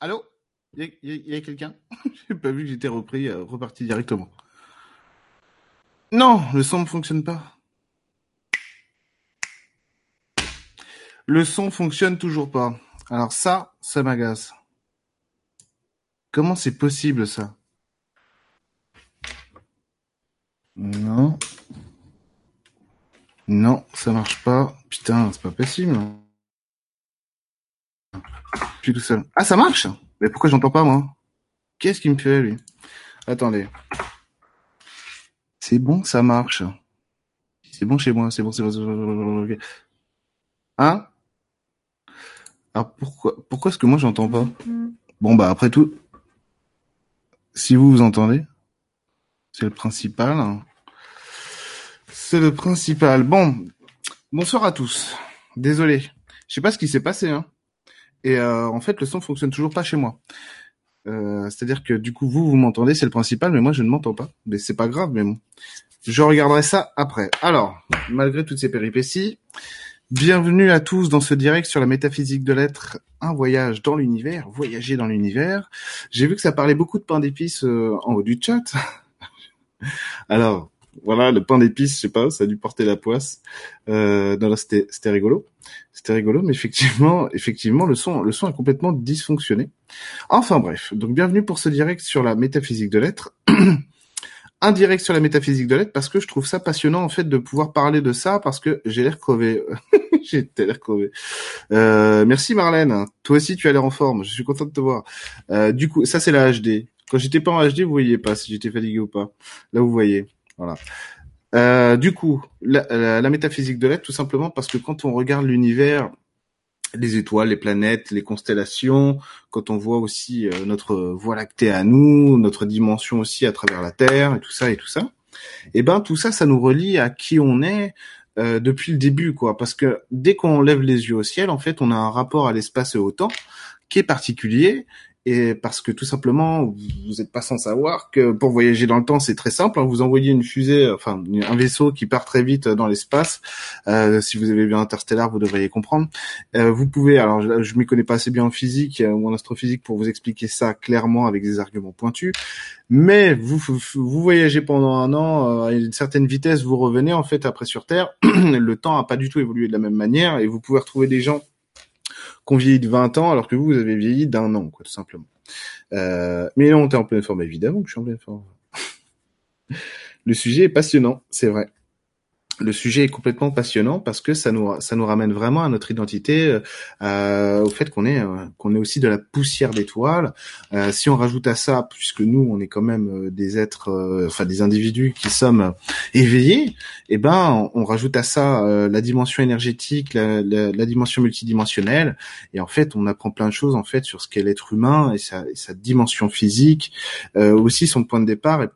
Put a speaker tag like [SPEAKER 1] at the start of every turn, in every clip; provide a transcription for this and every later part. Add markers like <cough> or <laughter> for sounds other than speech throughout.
[SPEAKER 1] Allô? Il y a, quelqu'un? <laughs> J'ai pas vu que j'étais repris, euh, reparti directement. Non, le son ne fonctionne pas. Le son fonctionne toujours pas. Alors ça, ça m'agace. Comment c'est possible ça? Non. Non, ça marche pas. Putain, c'est pas possible. Tout seul. Ah, ça marche Mais pourquoi j'entends pas, moi? Qu'est-ce qu'il me fait, lui? Attendez. C'est bon, ça marche. C'est bon chez moi, c'est bon, c'est bon. c'est bon. Hein? Alors pourquoi, pourquoi est-ce que moi j'entends pas? Bon, bah après tout, si vous vous entendez, c'est le principal. C'est le principal. Bon, bonsoir à tous. Désolé. Je sais pas ce qui s'est passé, hein. Et euh, en fait, le son fonctionne toujours pas chez moi. Euh, C'est-à-dire que du coup, vous, vous m'entendez, c'est le principal, mais moi, je ne m'entends pas. Mais c'est pas grave, mais bon. Je regarderai ça après. Alors, malgré toutes ces péripéties, bienvenue à tous dans ce direct sur la métaphysique de l'être, un voyage dans l'univers, voyager dans l'univers. J'ai vu que ça parlait beaucoup de pain d'épices euh, en haut du chat. <laughs> Alors, voilà, le pain d'épices, je sais pas, ça a dû porter la poisse. Euh, non, là, c'était, c'était rigolo. C'était rigolo, mais effectivement, effectivement, le son, le son a complètement dysfonctionné. Enfin bref, donc bienvenue pour ce direct sur la métaphysique de l'être. <clears throat> Un direct sur la métaphysique de l'être parce que je trouve ça passionnant en fait de pouvoir parler de ça parce que j'ai l'air crevé. <laughs> j'ai l'air crevé. Euh, merci Marlène. Toi aussi tu as l'air en forme. Je suis content de te voir. Euh, du coup, ça c'est la HD. Quand j'étais pas en HD, vous voyez pas si j'étais fatigué ou pas. Là vous voyez. Voilà. Euh, du coup, la, métaphysique de l'être, tout simplement parce que quand on regarde l'univers, les étoiles, les planètes, les constellations, quand on voit aussi euh, notre voie lactée à nous, notre dimension aussi à travers la Terre et tout ça et tout ça, et eh ben tout ça, ça nous relie à qui on est euh, depuis le début, quoi. Parce que dès qu'on lève les yeux au ciel, en fait, on a un rapport à l'espace et au temps qui est particulier et parce que tout simplement, vous n'êtes pas sans savoir que pour voyager dans le temps, c'est très simple. Hein. vous envoyez une fusée, enfin un vaisseau qui part très vite dans l'espace. Euh, si vous avez vu Interstellar, vous devriez comprendre. Euh, vous pouvez, alors je, je m'y connais pas assez bien en physique euh, ou en astrophysique pour vous expliquer ça clairement avec des arguments pointus. Mais vous, vous voyagez pendant un an à une certaine vitesse, vous revenez en fait après sur Terre. <clears throat> le temps a pas du tout évolué de la même manière et vous pouvez retrouver des gens qu'on vieillit de 20 ans alors que vous, vous avez vieilli d'un an, quoi, tout simplement. Euh, mais non, t'es en pleine forme, évidemment que je suis en pleine forme. <laughs> Le sujet est passionnant, c'est vrai le sujet est complètement passionnant parce que ça nous ça nous ramène vraiment à notre identité, euh, au fait qu'on est euh, qu'on est aussi de la poussière d'étoiles. Euh, si on rajoute à ça, puisque nous on est quand même euh, des êtres, euh, enfin des individus qui sommes éveillés, eh ben on, rajoute à ça la dimension énergétique, la, la, la, dimension multidimensionnelle, et en fait on apprend plein de choses en fait sur ce qu'est l'être humain et sa, et sa dimension physique, aussi son point de départ et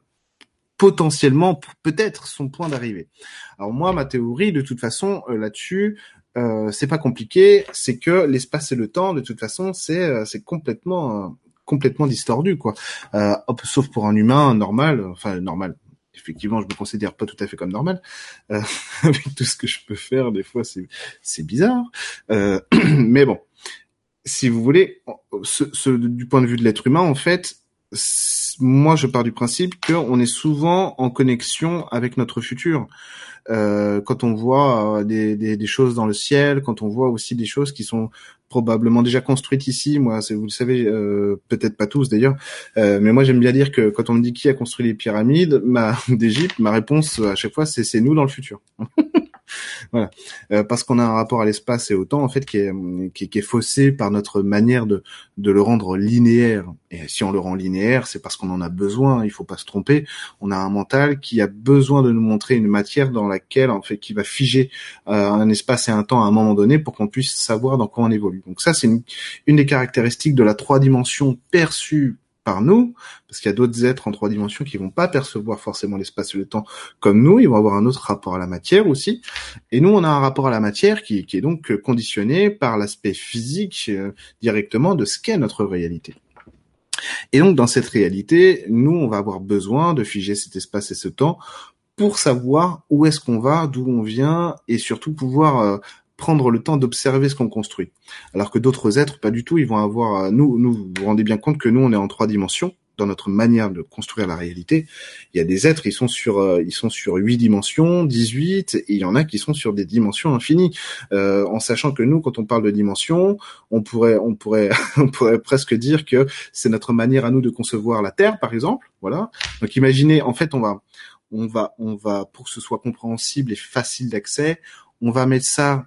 [SPEAKER 1] potentiellement peut-être son point d'arrivée. Alors moi, ma théorie, de toute façon, euh, là-dessus, euh, c'est pas compliqué, c'est que l'espace et le temps, de toute façon, c'est euh, c'est complètement euh, complètement distordu, quoi. Hop, sauf pour un humain normal, enfin normal. Effectivement, je me considère pas tout à fait comme normal. <laughs> avec tout ce que je peux faire, des fois, c'est c'est bizarre. <clears throat> mais bon, si vous voulez, ce, ce, du point de vue de l'être humain, en fait, moi, je pars du principe qu'on est souvent en connexion avec notre futur. Euh, quand on voit euh, des, des, des, choses dans le ciel, quand on voit aussi des choses qui sont probablement déjà construites ici. Moi, vous le savez, euh, peut-être pas tous d'ailleurs, euh, mais moi j'aime bien dire que quand on me dit qui a construit les pyramides <laughs> d'Égypte, ma réponse à chaque fois c'est c'est nous dans le futur. Euh, parce qu'on a un rapport à l'espace et au temps en fait qui est, faussé par notre manière de le rendre linéaire. Et si on le rend linéaire, c'est parce qu'on en a besoin. Il faut pas se tromper. On a un mental qui a besoin de nous montrer une matière dans laquelle en fait qui va figer euh, un espace et un temps à un moment donné pour qu'on puisse savoir dans quoi on évolue. Donc ça c'est une, une des caractéristiques de la trois dimensions perçue par nous, parce qu'il y a d'autres êtres en trois dimensions qui vont pas percevoir forcément l'espace et le temps comme nous, ils vont avoir un autre rapport à la matière aussi. Et nous, on a un rapport à la matière qui, est donc conditionné par l'aspect physique euh, directement de ce qu'est notre réalité. Et donc, dans cette réalité, nous, on va avoir besoin de figer cet espace et ce temps pour savoir où est-ce qu'on va, d'où on vient, et surtout pouvoir euh, prendre le temps d'observer ce qu'on construit. Alors que d'autres êtres, pas du tout, ils vont avoir, nous, nous, vous vous rendez bien compte que nous, on est en trois dimensions dans notre manière de construire la réalité. Il y a des êtres, ils sont sur, euh, ils sont sur 8 dimensions, 18, et il y en a qui sont sur des dimensions infinies. Euh, en sachant que nous, quand on parle de dimensions, on pourrait, on pourrait, <laughs> on pourrait presque dire que c'est notre manière à nous de concevoir la Terre, par exemple. Voilà. Donc imaginez, en fait, on va, on va, on va, pour que ce soit compréhensible et facile d'accès, on va mettre ça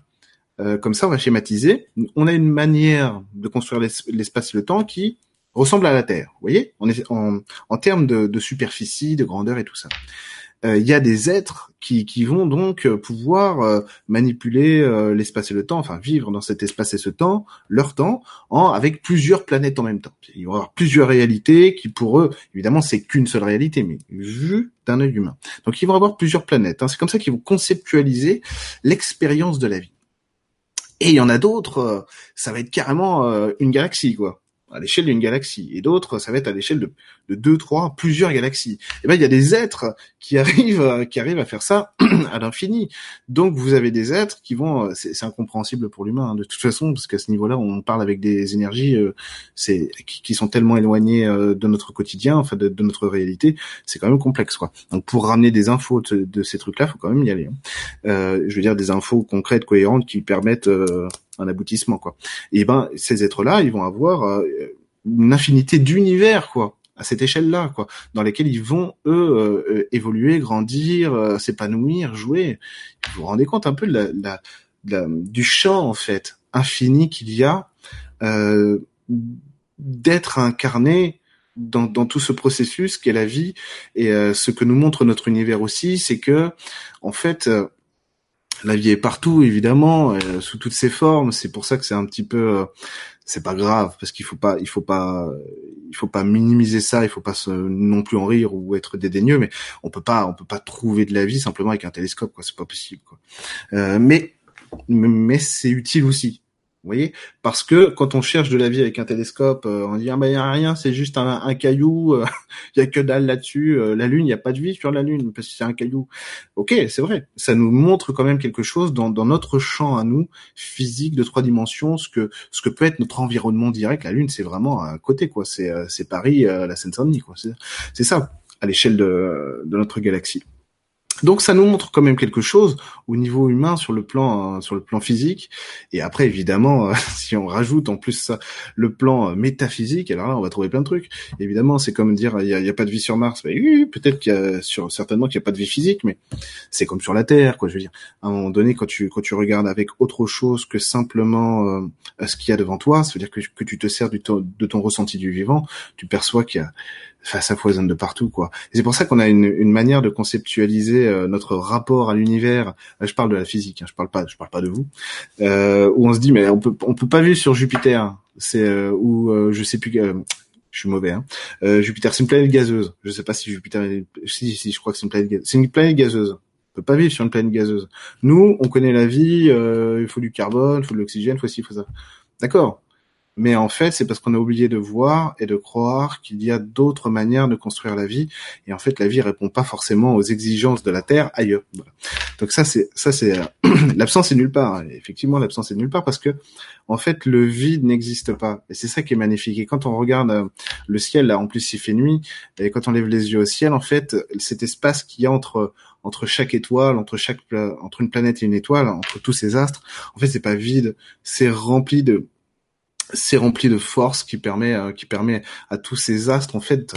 [SPEAKER 1] euh, comme ça, on va schématiser. On a une manière de construire l'espace et le temps qui ressemble à la Terre. Vous voyez? On est en, termes de, superficie, de grandeur et tout ça. Euh, il y a des êtres qui, vont donc euh, pouvoir manipuler l'espace et le temps, enfin vivre dans cet espace et ce temps, leur temps, en, avec plusieurs planètes en même temps. Il va y avoir plusieurs réalités qui pour eux, évidemment, c'est qu'une seule réalité, mais vue d'un œil humain. Donc ils vont avoir plusieurs planètes. Hein. C'est comme ça qu'ils vont conceptualiser l'expérience de la vie. Et il y en a d'autres, ça va être carrément une galaxie, quoi à l'échelle d'une galaxie, et d'autres, ça va être à l'échelle de, de deux, trois, plusieurs galaxies. Et eh ben, il y a des êtres qui arrivent, qui arrivent à faire ça <clears throat> à l'infini. Donc, vous avez des êtres qui vont, c'est incompréhensible pour l'humain hein, de toute façon, parce qu'à ce niveau-là, on parle avec des énergies, euh, c'est qui, sont tellement éloignées euh, de notre quotidien, enfin de, notre réalité, c'est quand même complexe, quoi. Donc, pour ramener des infos de, ces trucs-là, faut quand même y aller. Hein. Euh, je veux dire des infos concrètes, cohérentes, qui permettent un aboutissement quoi. Et ben ces êtres-là, ils vont avoir euh, une infinité d'univers quoi à cette échelle-là, quoi, dans lesquels ils vont eux euh, évoluer, grandir, euh, s'épanouir, jouer. Vous vous rendez compte un peu de la, la, du champ en fait infini qu'il y a euh, d'être incarné dans, dans, tout ce processus qu'est la vie et ce que nous montre notre univers aussi, c'est que en fait la vie est partout évidemment euh, sous toutes ses formes. C'est pour ça que c'est un petit peu euh, c'est pas grave parce qu'il faut pas il faut pas il faut pas minimiser ça il faut pas se, non plus en rire ou être dédaigneux mais on peut pas on peut pas trouver de la vie simplement avec un télescope quoi. C'est pas possible quoi. Euh, mais mais c'est utile aussi vous voyez? Parce que quand on cherche de la vie avec un télescope, euh, on dit ah ben y a rien, c'est juste un, un caillou, <laughs> il euh, y a que dalle là-dessus. Euh, la Lune, il y a pas de vie sur la Lune parce que c'est un caillou. Ok, c'est vrai. Ça nous montre quand même quelque chose dans, dans notre champ à nous physique de trois dimensions, ce que ce que peut être notre environnement direct. La Lune, c'est vraiment à côté quoi. C'est c'est Paris, la Seine-Saint-Denis quoi. C'est ça à l'échelle de, de notre galaxie. Donc ça nous montre quand même quelque chose au niveau humain sur le plan euh, sur le plan physique. Et après évidemment euh, <laughs> si on rajoute en plus ça le plan euh, métaphysique alors là on va trouver plein de trucs. Évidemment c'est comme dire il y a, pas de vie sur Mars. Oui, peut-être qu'il y a certainement qu'il y a pas de vie physique mais c'est comme sur la Terre quoi je veux dire. À un moment donné quand tu quand tu regardes avec autre chose que simplement ce qu'il y a devant toi c'est à dire que, que tu te sers de ton ressenti du vivant tu perçois qu'il y a Enfin, ça foisonne de partout, quoi. c'est pour ça qu'on a une, une, manière de conceptualiser euh, notre rapport à l'univers. je parle de la physique, hein, je parle pas, je parle pas de vous. Euh, où on se dit, mais on peut, on peut pas vivre sur Jupiter. C'est euh, où euh, je sais plus. je suis mauvais. Hein. Jupiter, c'est une planète gazeuse. Je sais pas si Jupiter, si, si, je crois que c'est une planète. Gazeuse. C'est une planète gazeuse. On peut pas vivre sur une planète gazeuse. Nous, on connaît la vie. il faut du carbone, il faut de l'oxygène, il faut ci, il faut ça. D'accord. Mais en fait, c'est parce qu'on a oublié de voir et de croire qu'il y a d'autres manières de construire la vie. Et en fait, la vie répond pas forcément aux exigences de la Terre ailleurs. Donc ça, c'est ça, c'est <clears throat> l'absence est nulle part. Effectivement, l'absence est nulle part parce que en fait, le vide n'existe pas. Et c'est ça qui est magnifique. Et quand on regarde euh, le ciel, là, en plus, il fait nuit. Et quand on lève les yeux au ciel, en fait, cet espace qu'il y a entre entre chaque étoile, entre chaque entre une planète et une étoile, entre tous ces astres, en fait, c'est pas vide. C'est rempli de c'est rempli de force qui permet euh, qui permet à tous ces astres en fait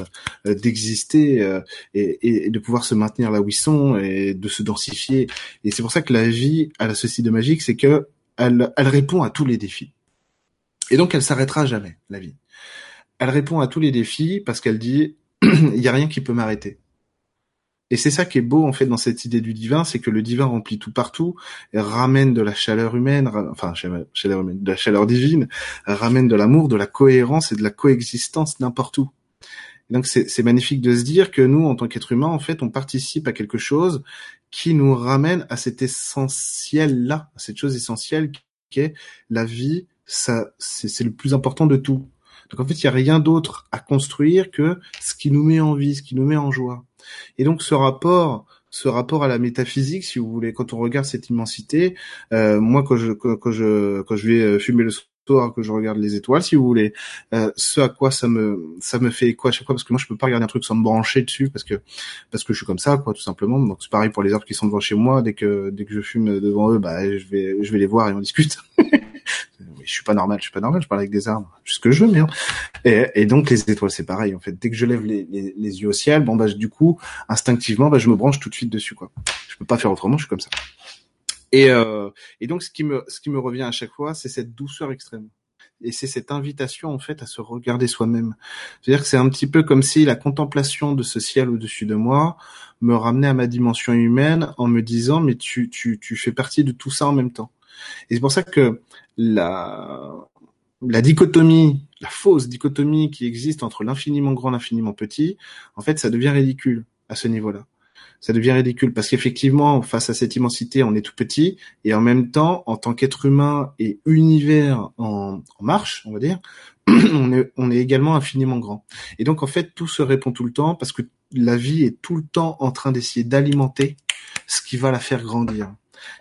[SPEAKER 1] euh, d'exister euh, et, et, de pouvoir se maintenir là où ils sont et de se densifier. Et c'est pour ça que la vie a ceci de magique c'est que elle, elle répond à tous les défis. Et donc elle s'arrêtera jamais la vie. Elle répond à tous les défis parce qu'elle dit <clears throat> il y a rien qui peut m'arrêter et c'est ça qui est beau en fait dans cette idée du divin, c'est que le divin remplit tout partout, et ramène de la chaleur humaine, enfin chaleur humaine, de la chaleur divine, ramène de l'amour, de la cohérence et de la coexistence n'importe où. Et donc c'est magnifique de se dire que nous, en tant qu'être humain, en fait, on participe à quelque chose qui nous ramène à cet essentiel-là, à cette chose essentielle qui est la vie. Ça, c'est le plus important de tout. Donc en fait, il n'y a rien d'autre à construire que ce qui nous met en vie, ce qui nous met en joie. Et donc ce rapport, ce rapport à la métaphysique, si vous voulez, quand on regarde cette immensité. Euh, moi, quand je quand, je quand je vais euh, fumer le soir, que je regarde les étoiles, si vous voulez, euh, ce à quoi ça me ça me fait quoi à chaque fois, parce que moi je peux pas regarder un truc sans me brancher dessus, parce que parce que je suis comme ça, quoi, tout simplement. Donc c'est pareil pour les arbres qui sont devant chez moi. Dès que dès que je fume devant eux, bah je vais je vais les voir et on discute. <laughs> je suis pas normal, je suis pas normal, je parle avec des arbres, ce que je veux, mais et, et, donc les étoiles, c'est pareil en fait. Dès que je lève les, les, les yeux au ciel, bon bah du coup, instinctivement, bah je me branche tout de suite dessus quoi. Je peux pas faire autrement, je suis comme ça. Et, euh, et donc ce qui me ce qui me revient à chaque fois, c'est cette douceur extrême. Et c'est cette invitation en fait à se regarder soi-même. C'est-à-dire que c'est un petit peu comme si la contemplation de ce ciel au-dessus de moi me ramenait à ma dimension humaine en me disant mais tu tu tu fais partie de tout ça en même temps. Et c'est pour ça que la, la dichotomie, la fausse dichotomie qui existe entre l'infiniment grand et l'infiniment petit, en fait, ça devient ridicule à ce niveau-là. Ça devient ridicule parce qu'effectivement, face à cette immensité, on est tout petit et en même temps, en tant qu'être humain et univers en, marche, on va dire, <clears throat> on est, on est également infiniment grand. Et donc, en fait, tout se répond tout le temps parce que la vie est tout le temps en train d'essayer d'alimenter ce qui va la faire grandir.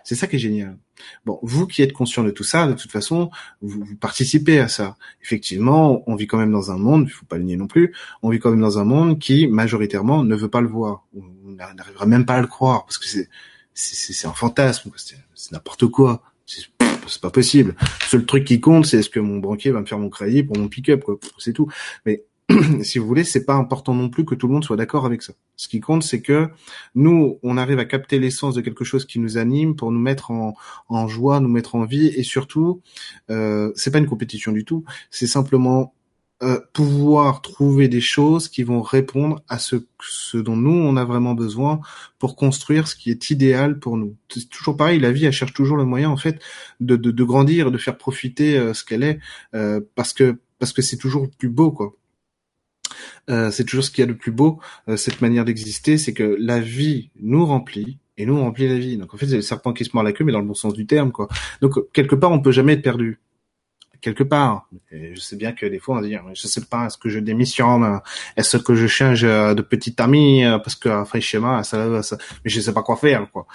[SPEAKER 1] C'est ça qui est génial. Bon, vous qui êtes conscient de tout ça, de toute façon, vous, participez à ça. Effectivement, on vit quand même dans un monde, il faut pas le nier non plus, on vit quand même dans un monde qui, majoritairement, ne veut pas le voir. On n'arrivera même pas à le croire, parce que c'est c'est un fantasme, c'est n'importe quoi. C'est pas possible. Le seul truc qui compte, c'est est-ce que mon banquier va me faire mon crédit pour mon pick-up, quoi. C'est tout. Mais <clears throat> si vous voulez, c'est pas important non plus que tout le monde soit d'accord avec ça. Ce qui compte, c'est que nous, on arrive à capter l'essence de quelque chose qui nous anime pour nous mettre en, en joie, nous mettre en vie, et surtout, euh, c'est pas une compétition du tout. C'est simplement euh, pouvoir trouver des choses qui vont répondre à ce, ce dont nous on a vraiment besoin pour construire ce qui est idéal pour nous. C'est toujours pareil, la vie elle cherche toujours le moyen en fait de, de, de grandir, de faire profiter euh, ce qu'elle est, euh, parce que parce que c'est toujours plus beau quoi. Euh, c'est toujours ce qu'il y a de plus beau, euh, cette manière d'exister, c'est que la vie nous remplit et nous remplit la vie. Donc en fait, c'est le serpent qui se mord la queue, mais dans le bon sens du terme, quoi. Donc quelque part, on peut jamais être perdu. Quelque part. Et je sais bien que des fois on va dire, je sais pas, est-ce que je démissionne, est-ce que je change euh, de petit ami parce que après schéma, ça, ça, mais je sais pas quoi faire, quoi.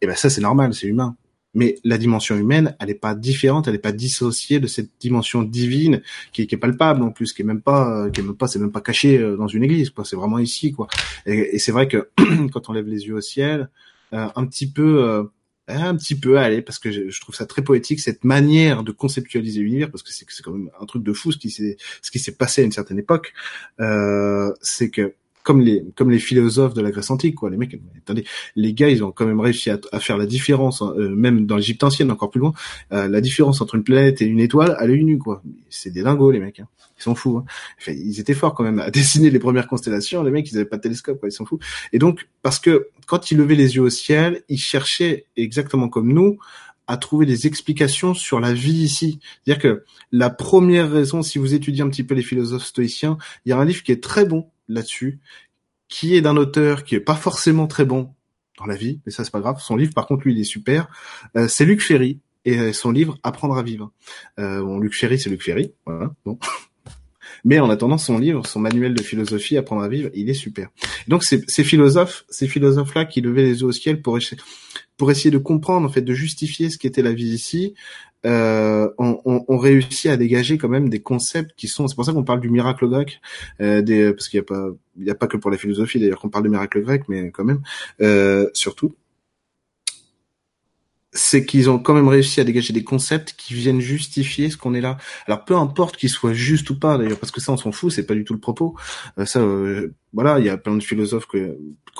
[SPEAKER 1] Et ben ça c'est normal, c'est humain. Mais la dimension humaine, elle n'est pas différente, elle n'est pas dissociée de cette dimension divine qui, qui est palpable en plus, qui est même pas, qui est même pas, c'est même pas caché euh, dans une église, quoi. C'est vraiment ici, quoi. Et, c'est vrai que <clears throat> quand on lève les yeux au ciel, euh, un petit peu, euh, un petit peu, allez, parce que je, je, trouve ça très poétique cette manière de conceptualiser l'univers, parce que c'est quand même un truc de fou ce qui s'est ce qui s'est passé à une certaine époque. Euh, c'est que comme les comme les philosophes de la Grèce antique quoi les mecs attendez les gars ils ont quand même réussi à, faire la différence hein, euh, même dans l'Égypte ancienne encore plus loin euh, la différence entre une planète et une étoile à l'œil nu quoi c'est des dingos les mecs hein. ils sont fous hein. ils étaient forts quand même à <laughs> dessiner les premières constellations les mecs ils avaient pas de télescope quoi ils sont fous et donc parce que quand ils levaient les yeux au ciel ils cherchaient exactement comme nous à trouver des explications sur la vie ici. C'est-à-dire que la première raison, si vous étudiez un petit peu les philosophes stoïciens, il y a un livre qui est très bon là-dessus, qui est d'un auteur qui est pas forcément très bon dans la vie, mais ça c'est pas grave. Son livre, par contre, lui, il est super. Euh, c'est Luc Ferry et euh, son livre Apprendre à vivre. Euh, bon, Luc Ferry, c'est Luc Ferry, voilà. Bon. <laughs> Mais en attendant, son livre, son manuel de philosophie, Apprendre à vivre, il est super. Donc ces, ces philosophes, ces philosophes-là qui levaient les yeux au ciel pour pour essayer de comprendre, en fait, de justifier ce qu'était la vie ici, euh, on, on, on, réussit à dégager quand même des concepts qui sont. C'est pour ça qu'on parle du miracle grec, euh, des, parce qu'il n'y a pas, il y a pas que pour la philosophie d'ailleurs qu'on parle du miracle grec, mais quand même, euh, surtout c'est qu'ils ont quand même réussi à dégager des concepts qui viennent justifier ce qu'on est là. Alors peu importe qu'ils soient justes ou pas d'ailleurs, parce que ça on s'en fout, c'est pas du tout le propos. Euh, ça, euh, voilà, il y a plein de philosophes qui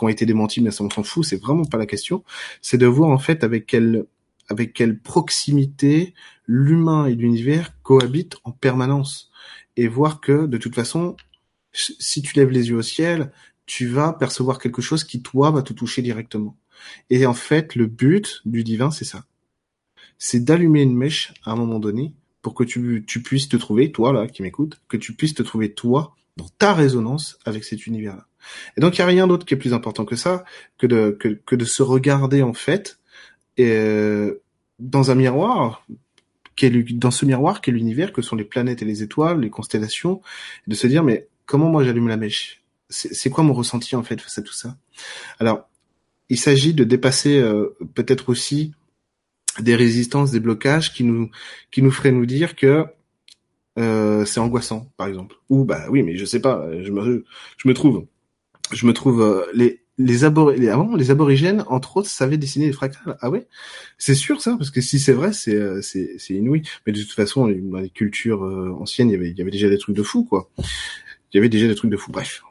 [SPEAKER 1] ont été démentis, mais ça on s'en fout, c'est vraiment pas la question. C'est de voir en fait avec quelle avec quelle proximité l'humain et l'univers cohabitent en permanence et voir que de toute façon, si tu lèves les yeux au ciel, tu vas percevoir quelque chose qui toi va te toucher directement. Et en fait, le but du divin, c'est ça. C'est d'allumer une mèche à un moment donné pour que tu, puisses te trouver, toi là qui m'écoutes, que tu puisses te trouver toi dans ta résonance avec cet univers-là. Et donc il n'y a rien d'autre qui est plus important que ça, que de, que, que de se regarder en fait et, euh, dans un miroir, dans ce miroir qu'est l'univers, que sont les planètes et les étoiles, les constellations, de se dire mais comment moi j'allume la mèche? C'est quoi mon ressenti en fait face à tout ça? Alors il s'agit de dépasser peut-être aussi des résistances, des blocages qui nous qui nous feraient nous dire que euh, c'est angoissant, par exemple. Ou bah oui, mais je sais pas, je me je me trouve, je me trouve euh, les les, abor les, ah les aborigènes entre autres savaient dessiner des fractales. Ah ouais, c'est sûr ça, parce que si c'est vrai, c'est euh, c'est c'est inouï. Mais de toute façon, dans les cultures anciennes, il y avait il y avait déjà des trucs de fou quoi. Il y avait déjà des trucs de fou. Bref,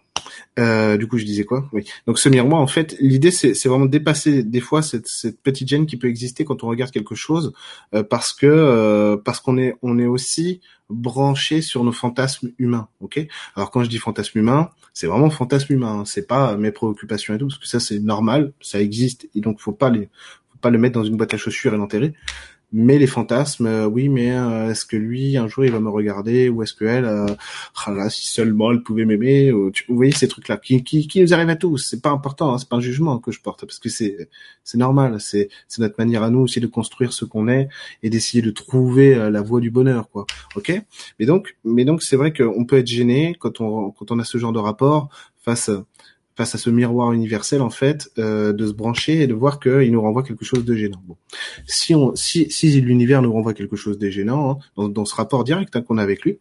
[SPEAKER 1] euh, du coup, je disais quoi? Oui. Donc ce miroir, en fait, l'idée c'est, vraiment dépasser des fois cette, cette petite gêne qui peut exister quand on regarde quelque chose, euh, parce que euh, parce qu'on est on est aussi branché sur nos fantasmes humains. Ok? Alors quand je dis fantasme humain, c'est vraiment fantasme humain. Hein. C'est pas mes préoccupations et tout, parce que ça c'est normal, ça existe et donc faut pas les faut pas le mettre dans une boîte à chaussures et l'enterrer mais les fantasmes, euh, oui, mais euh, est-ce que lui un jour il va me regarder ou est-ce que elle, euh, ah si seulement elle pouvait m'aimer, vous voyez ces trucs-là qui, qui, qui, nous arrivent à tous. C'est pas important, hein, c'est pas un jugement que je porte parce que c'est c'est normal, c'est c'est notre manière à nous aussi de construire ce qu'on est et d'essayer de trouver la voie du bonheur, quoi. Ok? Mais donc, mais donc c'est vrai qu'on peut être gêné quand on quand on a ce genre de rapport face face à ce miroir universel en fait, euh, de se brancher et de voir qu'il nous renvoie quelque chose de gênant. Bon. Si on, si, si l'univers nous renvoie quelque chose de gênant hein, dans, dans, ce rapport direct hein, qu'on a avec lui,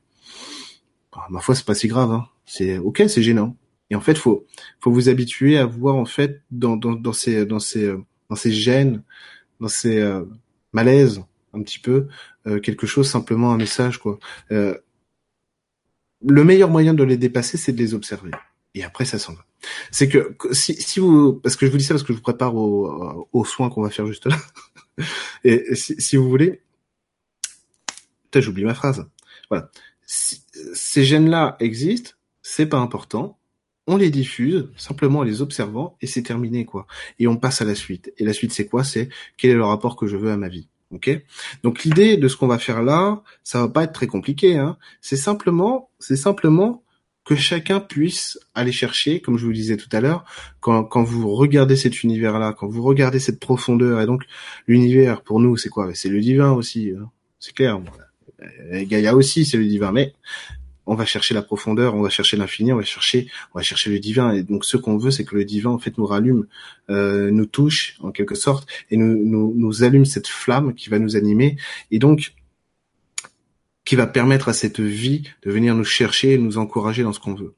[SPEAKER 1] bah, ma foi c'est pas si grave. Hein. C'est ok, c'est gênant. Et en fait, faut faut vous habituer à voir en fait dans dans, dans ces dans ces dans ces gènes, dans ces euh, malaises un petit peu euh, quelque chose simplement un message quoi. Euh, le meilleur moyen de les dépasser, c'est de les observer et après ça s'en va. C'est que si, si vous, parce que je vous dis ça parce que je vous prépare aux, aux soins qu'on va faire juste là, <laughs> et si, si vous voulez, peut-être j'oublie ma phrase. Voilà, ces gènes-là existent, c'est pas important. On les diffuse simplement en les observant et c'est terminé quoi. Et on passe à la suite. Et la suite c'est quoi? C'est quel est le rapport que je veux à ma vie. Ok? Donc l'idée de ce qu'on va faire là, ça va pas être très compliqué. Hein. C'est simplement, c'est simplement que chacun puisse aller chercher, comme je vous le disais tout à l'heure, quand, quand vous regardez cet univers-là, quand vous regardez cette profondeur, et donc l'univers pour nous c'est quoi? C'est le divin aussi, hein. c'est clair. Gaïa aussi c'est le divin, mais on va chercher la profondeur, on va chercher l'infini, on va chercher, on va chercher le divin. Et donc ce qu'on veut, c'est que le divin en fait nous rallume, euh, nous touche en quelque sorte, et nous, nous, nous allume cette flamme qui va nous animer. Et donc qui va permettre à cette vie de venir nous chercher et nous encourager dans ce qu'on veut.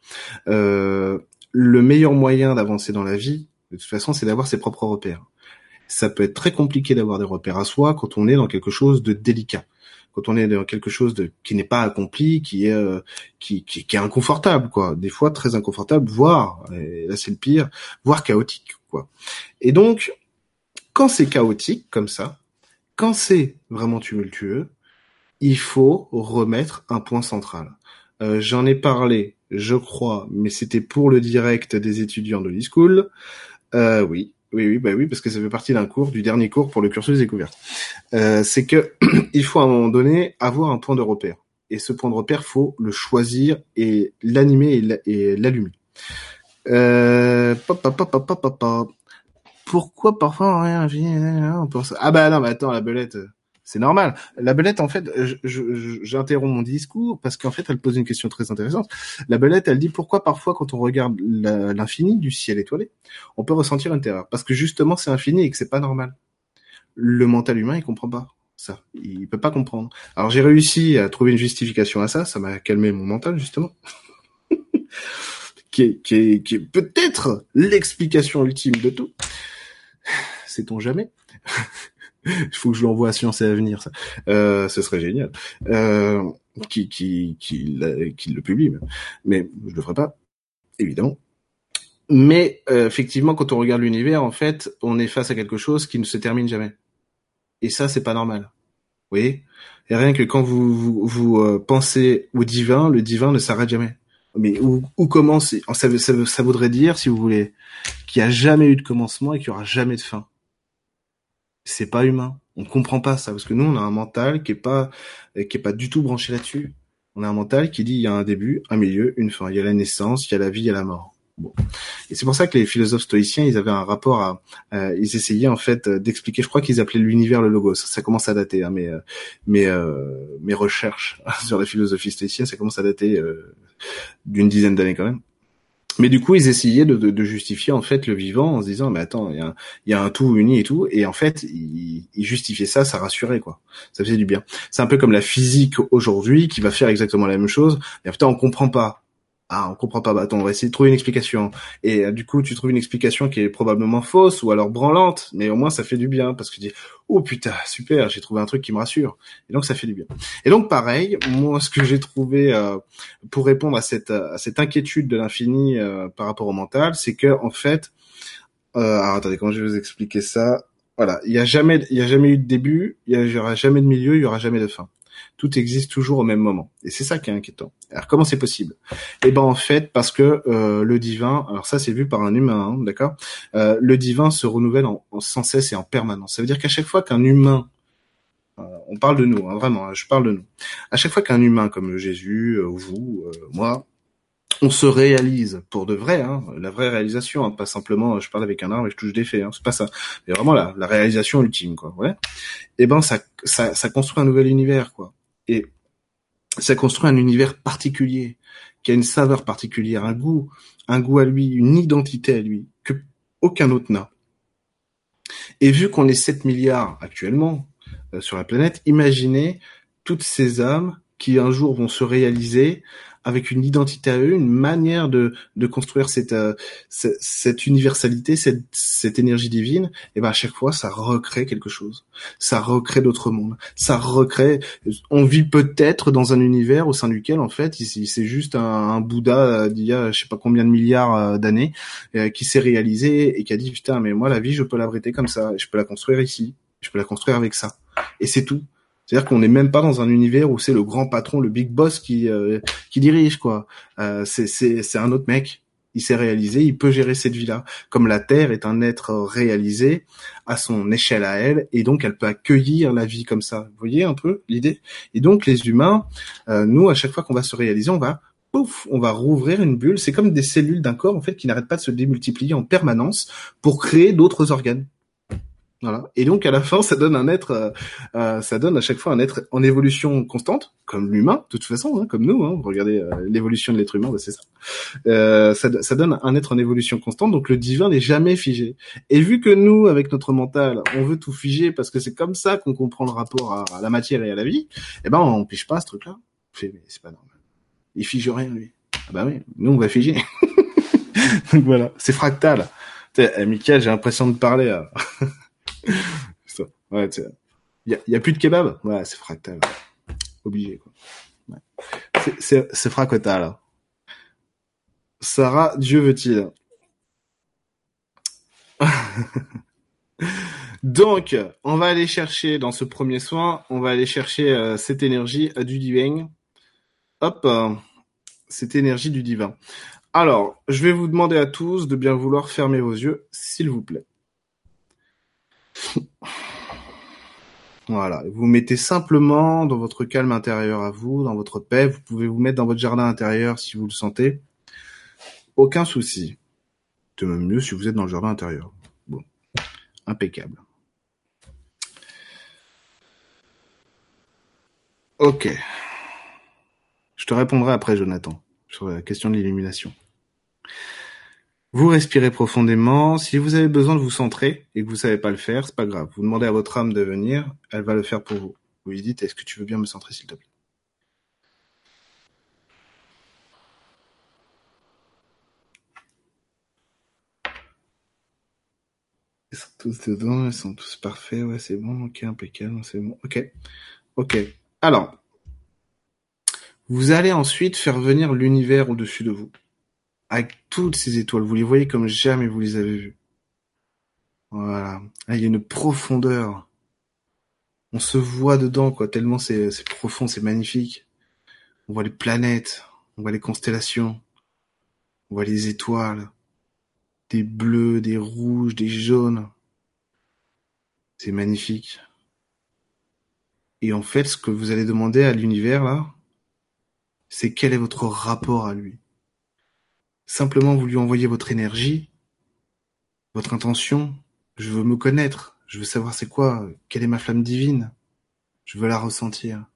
[SPEAKER 1] Euh, le meilleur moyen d'avancer dans la vie, de toute façon, c'est d'avoir ses propres repères. Ça peut être très compliqué d'avoir des repères à soi quand on est dans quelque chose de délicat, quand on est dans quelque chose de qui n'est pas accompli, qui est euh, qui, qui, qui, est inconfortable, quoi. Des fois très inconfortable, voire et là c'est le pire, voire chaotique, quoi. Et donc quand c'est chaotique comme ça, quand c'est vraiment tumultueux, il faut remettre un point central. Euh, j'en ai parlé, je crois, mais c'était pour le direct des étudiants de l'e-school. Euh, oui, oui, oui, bah oui, parce que ça fait partie d'un cours, du dernier cours pour le cursus découverte. Euh, c'est que <clears throat> il faut à un moment donné avoir un point de repère. Et ce point de repère, faut le choisir et l'animer et l'allumer. Euh, Pourquoi parfois rien vient Ah bah non, mais attends, la belette c'est normal. La belette, en fait, j'interromps mon discours parce qu'en fait, elle pose une question très intéressante. La belette, elle dit pourquoi parfois, quand on regarde l'infini du ciel étoilé, on peut ressentir une terreur parce que justement, c'est infini et que c'est pas normal. Le mental humain, il comprend pas ça. Il peut pas comprendre. Alors j'ai réussi à trouver une justification à ça. Ça m'a calmé mon mental justement. <laughs> qui qui est peut-être l'explication ultime de tout. Sait-on jamais? Il <laughs> faut que je l'envoie à Science et Avenir, ça. Euh, ce serait génial. Euh, qui, qui, qui, le publie, même. mais je le ferai pas, évidemment. Mais euh, effectivement, quand on regarde l'univers, en fait, on est face à quelque chose qui ne se termine jamais. Et ça, c'est pas normal. Vous voyez? Et rien que quand vous, vous, vous euh, pensez au divin, le divin ne s'arrête jamais. Mais où, où commence ça, ça, ça voudrait dire, si vous voulez, qu'il n'y a jamais eu de commencement et qu'il n'y aura jamais de fin c'est pas humain. On comprend pas ça parce que nous on a un mental qui est pas qui est pas du tout branché là-dessus. On a un mental qui dit il y a un début, un milieu, une fin. Il y a la naissance, il y a la vie, il y a la mort. Bon. Et c'est pour ça que les philosophes stoïciens, ils avaient un rapport à, ils essayaient en fait d'expliquer. Je crois qu'ils appelaient l'univers le logos. Ça, commence à dater, hein, mais euh, mais euh, mes recherches <laughs> sur la philosophie stoïcienne, ça commence à dater euh, d'une dizaine d'années quand même. Mais du coup, ils essayaient de, justifier en fait le vivant en se disant mais attends, il y a, un, y un tout uni et tout, et en fait, ils, ils justifiaient ça, ça rassurait quoi, ça faisait du bien. C'est un peu comme la physique aujourd'hui qui va faire exactement la même chose, mais putain on comprend pas ah on comprend pas. Bah attends on va essayer de trouver une explication. Et euh, du coup tu trouves une explication qui est probablement fausse ou alors branlante mais au moins ça fait du bien parce que tu dis oh putain super j'ai trouvé un truc qui me rassure et donc ça fait du bien. Et donc pareil moi ce que j'ai trouvé euh, pour répondre à cette inquiétude de l'infini euh, par rapport au mental c'est que en fait alors attendez comment je vais vous expliquer ça? Voilà il y a jamais il y a jamais eu de début il y aura jamais de milieu il y aura jamais de fin tout existe toujours au même moment. Et c'est ça qui est inquiétant. Alors comment c'est possible? Eh ben en fait parce que euh, le divin, alors ça c'est vu par un humain, hein, d'accord? Euh, Le divin se renouvelle en, sans cesse et en permanence. Ça veut dire qu'à chaque fois qu'un humain euh, on parle de nous, hein, vraiment, hein, je parle de nous. À chaque fois qu'un humain comme Jésus, vous, moi, on se réalise pour de vrai, hein, la vraie réalisation, hein, pas simplement je parle avec un arbre et je touche des faits, hein, c'est pas ça, mais vraiment la, la réalisation ultime, quoi. Ouais. Et eh ben ça, ça, ça construit un nouvel univers, quoi et ça construit un univers particulier qui a une saveur particulière, un goût, un goût à lui, une identité à lui que aucun autre n'a. Et vu qu'on est 7 milliards actuellement euh, sur la planète, imaginez toutes ces âmes qui un jour vont se réaliser avec une identité à eux, une manière de, de construire cette, euh, cette, universalité, cette, cette énergie divine, et ben à chaque fois ça recrée quelque chose, ça recrée d'autres mondes, ça recrée. On vit peut-être dans un univers au sein duquel en fait c'est juste un, un Bouddha d'il y a je sais pas combien de milliards euh, d'années euh, qui s'est réalisé et qui a dit putain mais moi la vie je peux l'abriter comme ça, je peux la construire ici, je peux la construire avec ça, et c'est tout. C'est-à-dire qu'on n'est même pas dans un univers où c'est le grand patron, le big boss qui euh, dirige quoi. Euh, c'est un autre mec. Il s'est réalisé, il peut gérer cette vie-là. Comme la Terre est un être réalisé à son échelle à elle, et donc elle peut accueillir la vie comme ça. Vous voyez un peu l'idée? Et donc les humains, euh, nous, à chaque fois qu'on va se réaliser, on va pouf, on va rouvrir une bulle. C'est comme des cellules d'un corps en fait qui n'arrêtent pas de se démultiplier en permanence pour créer d'autres organes. Voilà. Et donc à la fin, ça donne un être, euh, euh, ça donne à chaque fois un être en évolution constante, comme l'humain, de toute façon, hein, comme nous. Hein, regardez euh, l'évolution de l'être humain, bah, c'est ça. ça. ça. donne un être en évolution constante, donc le divin n'est jamais figé. Et vu que nous, avec notre mental, on veut tout figer parce que c'est comme ça qu'on comprend le rapport à, la matière et à la vie, eh ben on pige pas ce truc-là. C'est pas normal. Il fige rien lui. Ah bah oui, nous on va figer. <laughs> donc voilà, c'est fractal. Michael, j'ai l'impression de parler. <laughs> <laughs> il y a, plus de kebab? Ouais, c'est fractal. Obligé, quoi. C'est fracotal. Sarah, Dieu veut-il? <laughs> Donc, on va aller chercher dans ce premier soin, on va aller chercher euh, cette énergie du divin. Hop, euh, cette énergie du divin. Alors, je vais vous demander à tous de bien vouloir fermer vos yeux, s'il vous plaît. <laughs> Voilà, vous mettez simplement dans votre calme intérieur à vous, dans votre paix. Vous pouvez vous mettre dans votre jardin intérieur si vous le sentez. Aucun souci. De même mieux si vous êtes dans le jardin intérieur. Bon, impeccable. Ok. Je te répondrai après, Jonathan, sur la question de l'illumination. Vous respirez profondément. Si vous avez besoin de vous centrer et que vous savez pas le faire, c'est pas grave. Vous demandez à votre âme de venir, elle va le faire pour vous. Vous lui dites, est-ce que tu veux bien me centrer, s'il te plaît? Ils sont tous dedans, ils sont tous parfaits, ouais, c'est bon, ok, impeccable, c'est bon, ok, ok. Alors, vous allez ensuite faire venir l'univers au-dessus de vous avec toutes ces étoiles. Vous les voyez comme jamais vous les avez vues. Voilà. Là, il y a une profondeur. On se voit dedans, quoi, tellement c'est, profond, c'est magnifique. On voit les planètes, on voit les constellations, on voit les étoiles, des bleus, des rouges, des jaunes. C'est magnifique. Et en fait, ce que vous allez demander à l'univers, là, c'est quel est votre rapport à lui? Simplement vous lui envoyez votre énergie, votre intention. Je veux me connaître. Je veux savoir c'est quoi, quelle est ma flamme divine. Je veux la ressentir.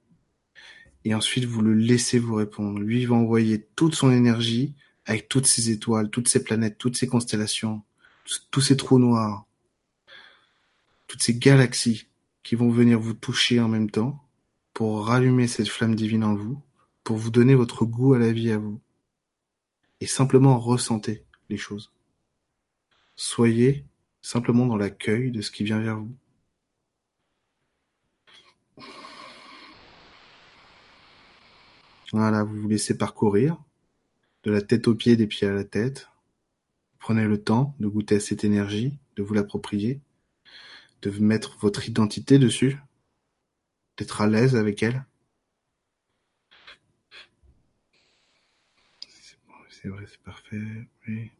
[SPEAKER 1] Et ensuite, vous le laissez vous répondre. Lui va envoyer toute son énergie avec toutes ces étoiles, toutes ces planètes, toutes ces constellations, tous ces trous noirs, toutes ces galaxies qui vont venir vous toucher en même temps pour rallumer cette flamme divine en vous, pour vous donner votre goût à la vie à vous. Et simplement ressentez les choses. Soyez simplement dans l'accueil de ce qui vient vers vous. Voilà, vous vous laissez parcourir de la tête aux pieds, des pieds à la tête. Prenez le temps de goûter à cette énergie, de vous l'approprier, de mettre votre identité dessus, d'être à l'aise avec elle. C'est vrai, c'est parfait. Oui.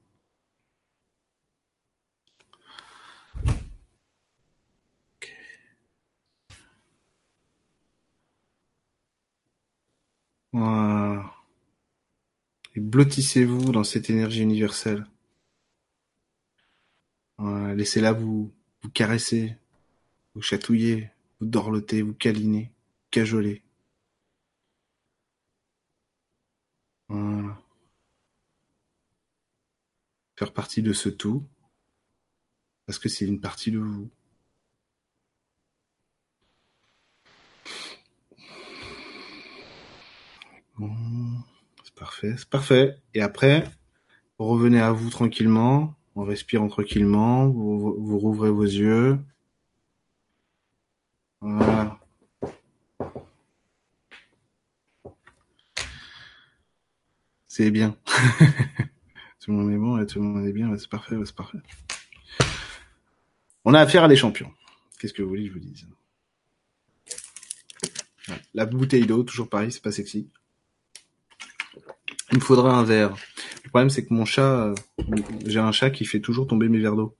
[SPEAKER 1] Et blottissez-vous dans cette énergie universelle. Laissez-la vous, vous caresser, vous chatouiller, vous dorloter, vous câliner, cajoler. Voilà. Faire partie de ce tout, parce que c'est une partie de vous. c'est parfait, c'est parfait. Et après, revenez à vous tranquillement, en respirant tranquillement, vous, vous rouvrez vos yeux. Voilà. C'est bien. <laughs> tout le monde est bon, tout le monde est bien, c'est parfait, c'est parfait. On a affaire à des champions. Qu'est-ce que vous voulez que je vous dise? La bouteille d'eau, toujours pareil, c'est pas sexy. Il me faudrait un verre. Le problème, c'est que mon chat, euh, j'ai un chat qui fait toujours tomber mes verres d'eau.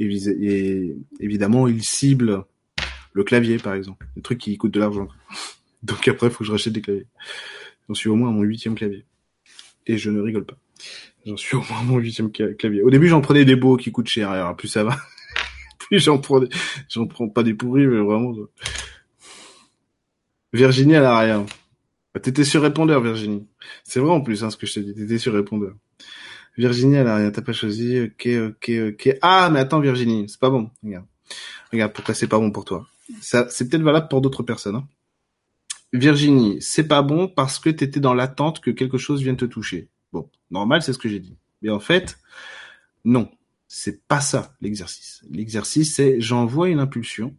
[SPEAKER 1] Et, évidemment, il cible le clavier, par exemple. Le truc qui coûte de l'argent. <laughs> Donc après, il faut que je rachète des claviers. J'en suis au moins à mon huitième clavier. Et je ne rigole pas. J'en suis <laughs> au moins à mon huitième clavier. Au début, j'en prenais des beaux qui coûtent cher. Alors, plus ça va, <laughs> plus j'en prends, j'en prends pas des pourris, mais vraiment. Virginie, a rien. Bah, t'étais sur répondeur, Virginie. C'est vrai en plus, hein, ce que je te dis. T'étais sur répondeur. Virginie, a rien, t'as pas choisi. Ok, ok, ok. Ah, mais attends, Virginie, c'est pas bon. Regarde. Regarde pourquoi c'est pas bon pour toi. Ça, c'est peut-être valable pour d'autres personnes. Hein. Virginie, c'est pas bon parce que t'étais dans l'attente que quelque chose vienne te toucher. Bon, normal, c'est ce que j'ai dit. Mais en fait, non. C'est pas ça, l'exercice. L'exercice, c'est j'envoie une impulsion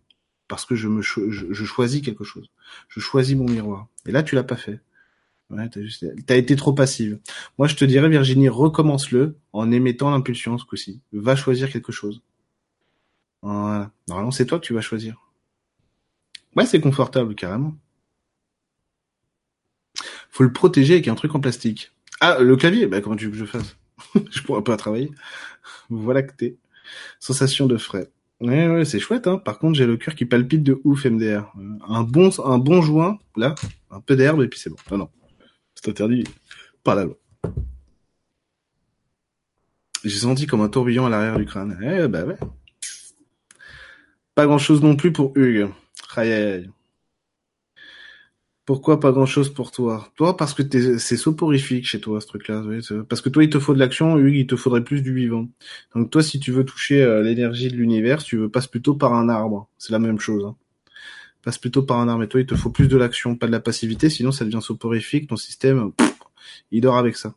[SPEAKER 1] parce que je me choisis quelque chose. Je choisis mon miroir. Et là, tu l'as pas fait. Ouais, t'as juste, été trop passive. Moi, je te dirais, Virginie, recommence-le en émettant l'impulsion ce coup-ci. Va choisir quelque chose. Voilà. Normalement, c'est toi que tu vas choisir. Ouais, c'est confortable, carrément. Faut le protéger avec un truc en plastique. Ah, le clavier, bah comment tu veux que je fasse? <laughs> Je pourrais pas travailler. Voilà que t'es. Sensation de frais. Ouais, ouais, c'est chouette, hein. Par contre, j'ai le cœur qui palpite de ouf, MDR. Un bon, un bon joint, là, un peu d'herbe, et puis c'est bon. Non, non. C'est interdit par la loi. J'ai senti comme un tourbillon à l'arrière du crâne. Eh, bah ouais. Pas grand chose non plus pour Hugues. Aïe, aïe, aïe. Pourquoi pas grand chose pour toi? Toi, parce que c'est soporifique chez toi ce truc-là. parce que toi, il te faut de l'action, Hugues, il te faudrait plus du vivant. Donc toi, si tu veux toucher euh, l'énergie de l'univers, tu veux passes plutôt par un arbre. C'est la même chose. Hein. Passe plutôt par un arbre. Et toi, il te faut plus de l'action, pas de la passivité, sinon ça devient soporifique. Ton système, il dort avec ça.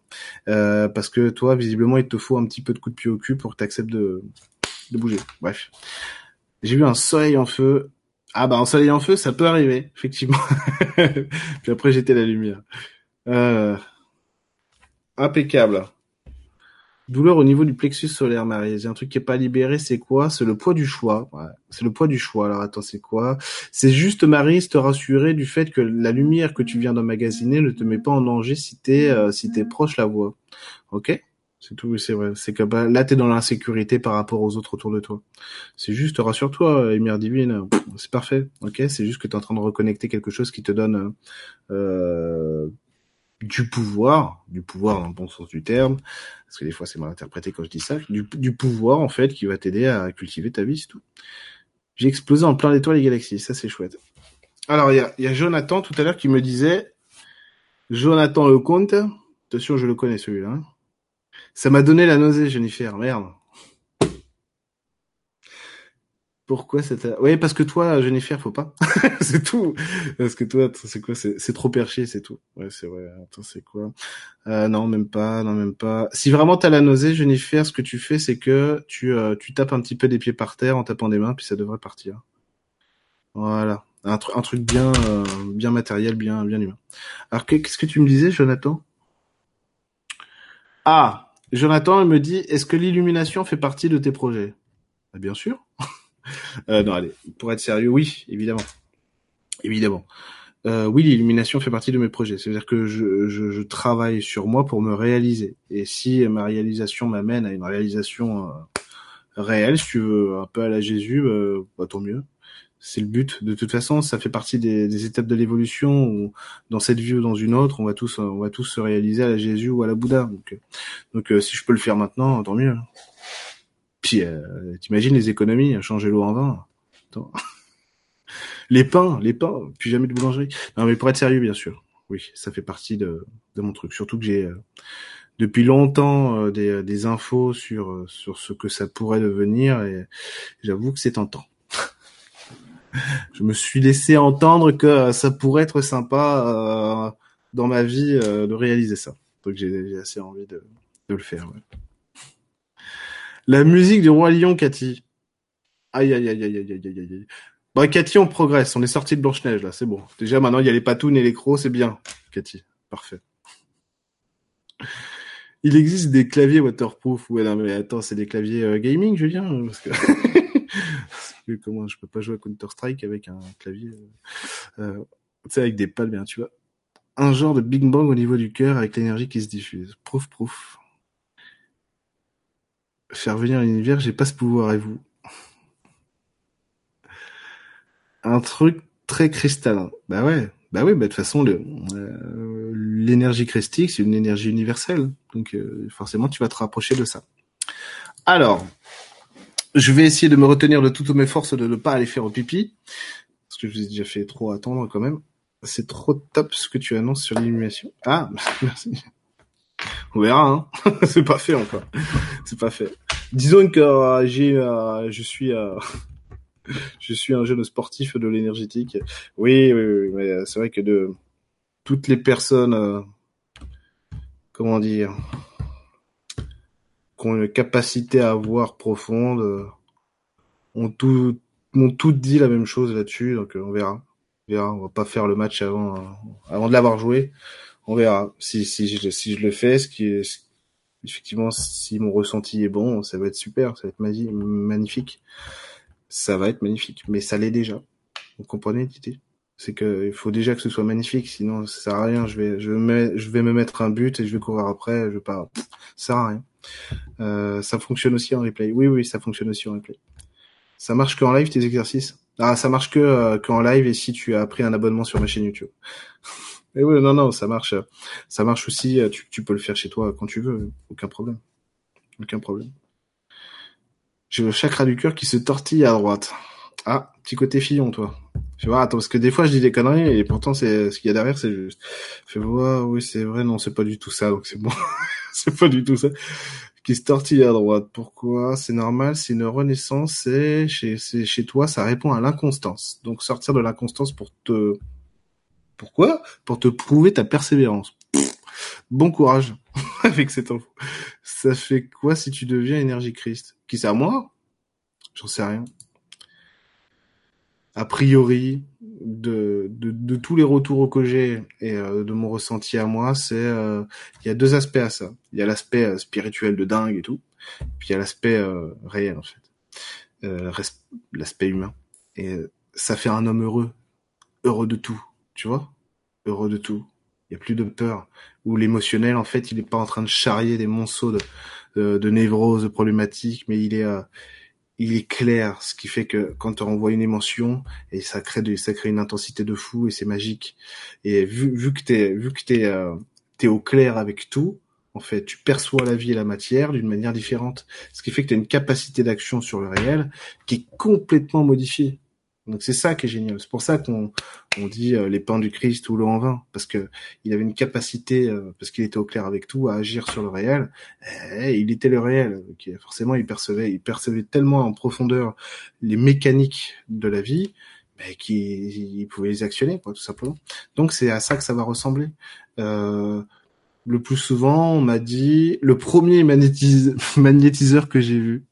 [SPEAKER 1] Euh, parce que toi, visiblement, il te faut un petit peu de coup de pied au cul pour que tu de, de bouger. Bref. J'ai vu un soleil en feu ah bah en soleil en feu, ça peut arriver, effectivement. <laughs> Puis après j'étais la lumière. Euh... Impeccable. Douleur au niveau du plexus solaire, Marie. Il y a un truc qui est pas libéré, c'est quoi? C'est le poids du choix. C'est le poids du choix. Alors attends, c'est quoi? C'est juste, Marie, te rassurer du fait que la lumière que tu viens d'emmagasiner ne te met pas en danger si t'es euh, si t'es proche la voix. Ok? C'est tout, c'est vrai. C'est que bah, là, t'es dans l'insécurité par rapport aux autres autour de toi. C'est juste, rassure-toi, Émir Divine, c'est parfait, ok? C'est juste que t'es en train de reconnecter quelque chose qui te donne euh, du pouvoir, du pouvoir dans le bon sens du terme, parce que des fois c'est mal interprété quand je dis ça, du, pouvoir en fait qui va t'aider à cultiver ta vie, c'est tout. J'ai explosé en plein d'étoiles et galaxies, ça c'est chouette. Alors il y a, y a Jonathan tout à l'heure qui me disait, Jonathan Lecomte, attention je le connais celui-là, hein? Ça m'a donné la nausée, Jennifer. Merde. Pourquoi c'était Oui, parce que toi, Jennifer, faut pas. <laughs> c'est tout. Parce que toi, c'est quoi C'est trop perché, c'est tout. Ouais, c'est vrai. Attends, c'est quoi? Euh, Non, même pas. Non, même pas. Si vraiment t'as la nausée, Jennifer, ce que tu fais, c'est que tu euh, tu tapes un petit peu des pieds par terre en tapant des mains, puis ça devrait partir. Voilà. Un, un truc bien euh, bien matériel, bien bien humain. Alors qu'est-ce que tu me disais, Jonathan? Ah, Jonathan, me dit, est-ce que l'illumination fait partie de tes projets? Bah, Bien sûr. <laughs> Euh, non, allez, pour être sérieux, oui, évidemment. Évidemment. Euh, oui, l'illumination fait partie de mes projets. C'est-à-dire que je, je, je, travaille sur moi pour me réaliser. Et si ma réalisation m'amène à une réalisation euh, réelle, si tu veux, un peu à la Jésus, euh, bah, tant mieux. C'est le but. De toute façon, ça fait partie des, étapes de l'évolution. Dans cette vie ou dans une autre, on va tous, on va tous se réaliser à la Jésus ou à la Bouddha. Donc, donc si je peux le faire maintenant, tant mieux. Puis, euh, t'imagines les économies, changer l'eau en vin. <laughs> les pains, les pains, puis jamais de boulangerie. Non, mais pour être sérieux, bien sûr. Oui, ça fait partie de, mon truc. Surtout que j'ai euh, depuis longtemps euh, des, des, infos sur sur ce que ça pourrait devenir et j'avoue que c'est tentant. Je me suis laissé entendre que ça pourrait être sympa dans ma vie de réaliser ça. Donc j'ai assez envie de, le faire. La musique du Roi Lion, Cathy. Aïe, aïe, aïe, aïe, aïe, aïe, aïe. Bon, Cathy, on progresse. On est sorti de Blanche-Neige, là. C'est bon. Déjà, maintenant, il y a les patounes et les crocs. C'est bien, Cathy. Parfait. Il existe des claviers waterproof. Ouais, non, mais attends, c'est des claviers euh, gaming, Julien? Parce. <laughs> comment je peux pas jouer à Counter-Strike avec un clavier, euh, euh, tu sais, avec des palmes, tu vois. Un genre de Big Bang au niveau du cœur avec l'énergie qui se diffuse. Prouf, prouf faire venir l'univers, j'ai pas ce pouvoir, et vous? Un truc très cristallin. Bah ouais, bah oui, bah de toute façon, euh, l'énergie christique, c'est une énergie universelle. Donc euh, forcément, tu vas te rapprocher de ça. Alors, je vais essayer de me retenir de toutes mes forces de ne pas aller faire au pipi. Parce que je vous ai déjà fait trop attendre quand même. C'est trop top ce que tu annonces sur l'illumination. Ah, <laughs> merci. On verra, hein. <laughs> c'est pas fait encore. C'est pas fait. Disons que euh, j'ai, euh, je suis, euh, <laughs> je suis un jeune sportif de l'énergétique. Oui, oui, oui, mais c'est vrai que de toutes les personnes, comment dire, qui ont une capacité à voir profonde, ont tout, ont tout dit la même chose là-dessus. Donc on verra. On verra. On va pas faire le match avant, avant de l'avoir joué on verra si si je, si je le fais ce qui est effectivement si mon ressenti est bon ça va être super ça va être magnifique ça va être magnifique mais ça l'est déjà vous comprenez Titi? C'est que il faut déjà que ce soit magnifique sinon ça sert à rien je vais je vais je vais me mettre un but et je vais courir après je vais pas ça sert à rien euh, ça fonctionne aussi en replay oui oui ça fonctionne aussi en replay ça marche qu'en live tes exercices? Ah ça marche que euh, qu'en live et si tu as pris un abonnement sur ma chaîne YouTube <laughs> et oui, non, non, ça marche. Ça marche aussi. Tu, tu peux le faire chez toi quand tu veux. Aucun problème. Aucun problème. J'ai le chakra du cœur qui se tortille à droite. Ah, petit côté fillon, toi. Je vois, attends, parce que des fois je dis des conneries et pourtant c'est ce qu'il y a derrière, c'est juste. Je vois, oui, c'est vrai, non, c'est pas du tout ça, donc c'est bon. <laughs> <laughs> c'est pas du tout ça. Qui se tortille à droite. Pourquoi? C'est normal, c'est une renaissance, c'est chez, chez toi, ça répond à l'inconstance. Donc sortir de l'inconstance pour te pourquoi? Pour te prouver ta persévérance. bon courage <laughs> avec cette info. Ça fait quoi si tu deviens énergie Christ Qui c'est à moi? J'en sais rien. A priori, de, de, tous les retours que j'ai et euh, de mon ressenti à moi, c'est euh, il y a deux aspects à ça. Il y a l'aspect euh, spirituel de dingue et tout, puis il y a l'aspect réel en fait, l'aspect humain. Et ça fait un homme heureux, heureux de tout, tu vois, heureux de tout. Il y a plus de peur. Ou l'émotionnel, en fait, il est pas en train de charrier des monceaux de, de, de névrose, de problématiques, mais il est, il est clair, ce qui fait que quand on envoie une émotion, et ça crée de, ça crée une intensité de fou, et c'est magique. Et vu, vu que t'es, vu que t'es, euh, t'es au clair avec tout, en fait, tu perçois la vie et la matière d'une manière différente. Ce qui fait que tu as une capacité d'action sur le réel qui est complètement modifiée Donc c'est ça qui est génial. C'est pour ça qu'on on dit euh, les pains du Christ ou l'eau en vin, parce que il avait une capacité, euh, parce qu'il était au clair avec tout, à agir sur le réel. Et il était le réel. Donc, forcément, il percevait, il percevait tellement en profondeur les mécaniques de la vie, mais qu'il pouvait les actionner, quoi, tout simplement. Donc c'est à ça que ça va ressembler. Euh, le plus souvent, on m'a dit le premier <laughs> magnétiseur que j'ai vu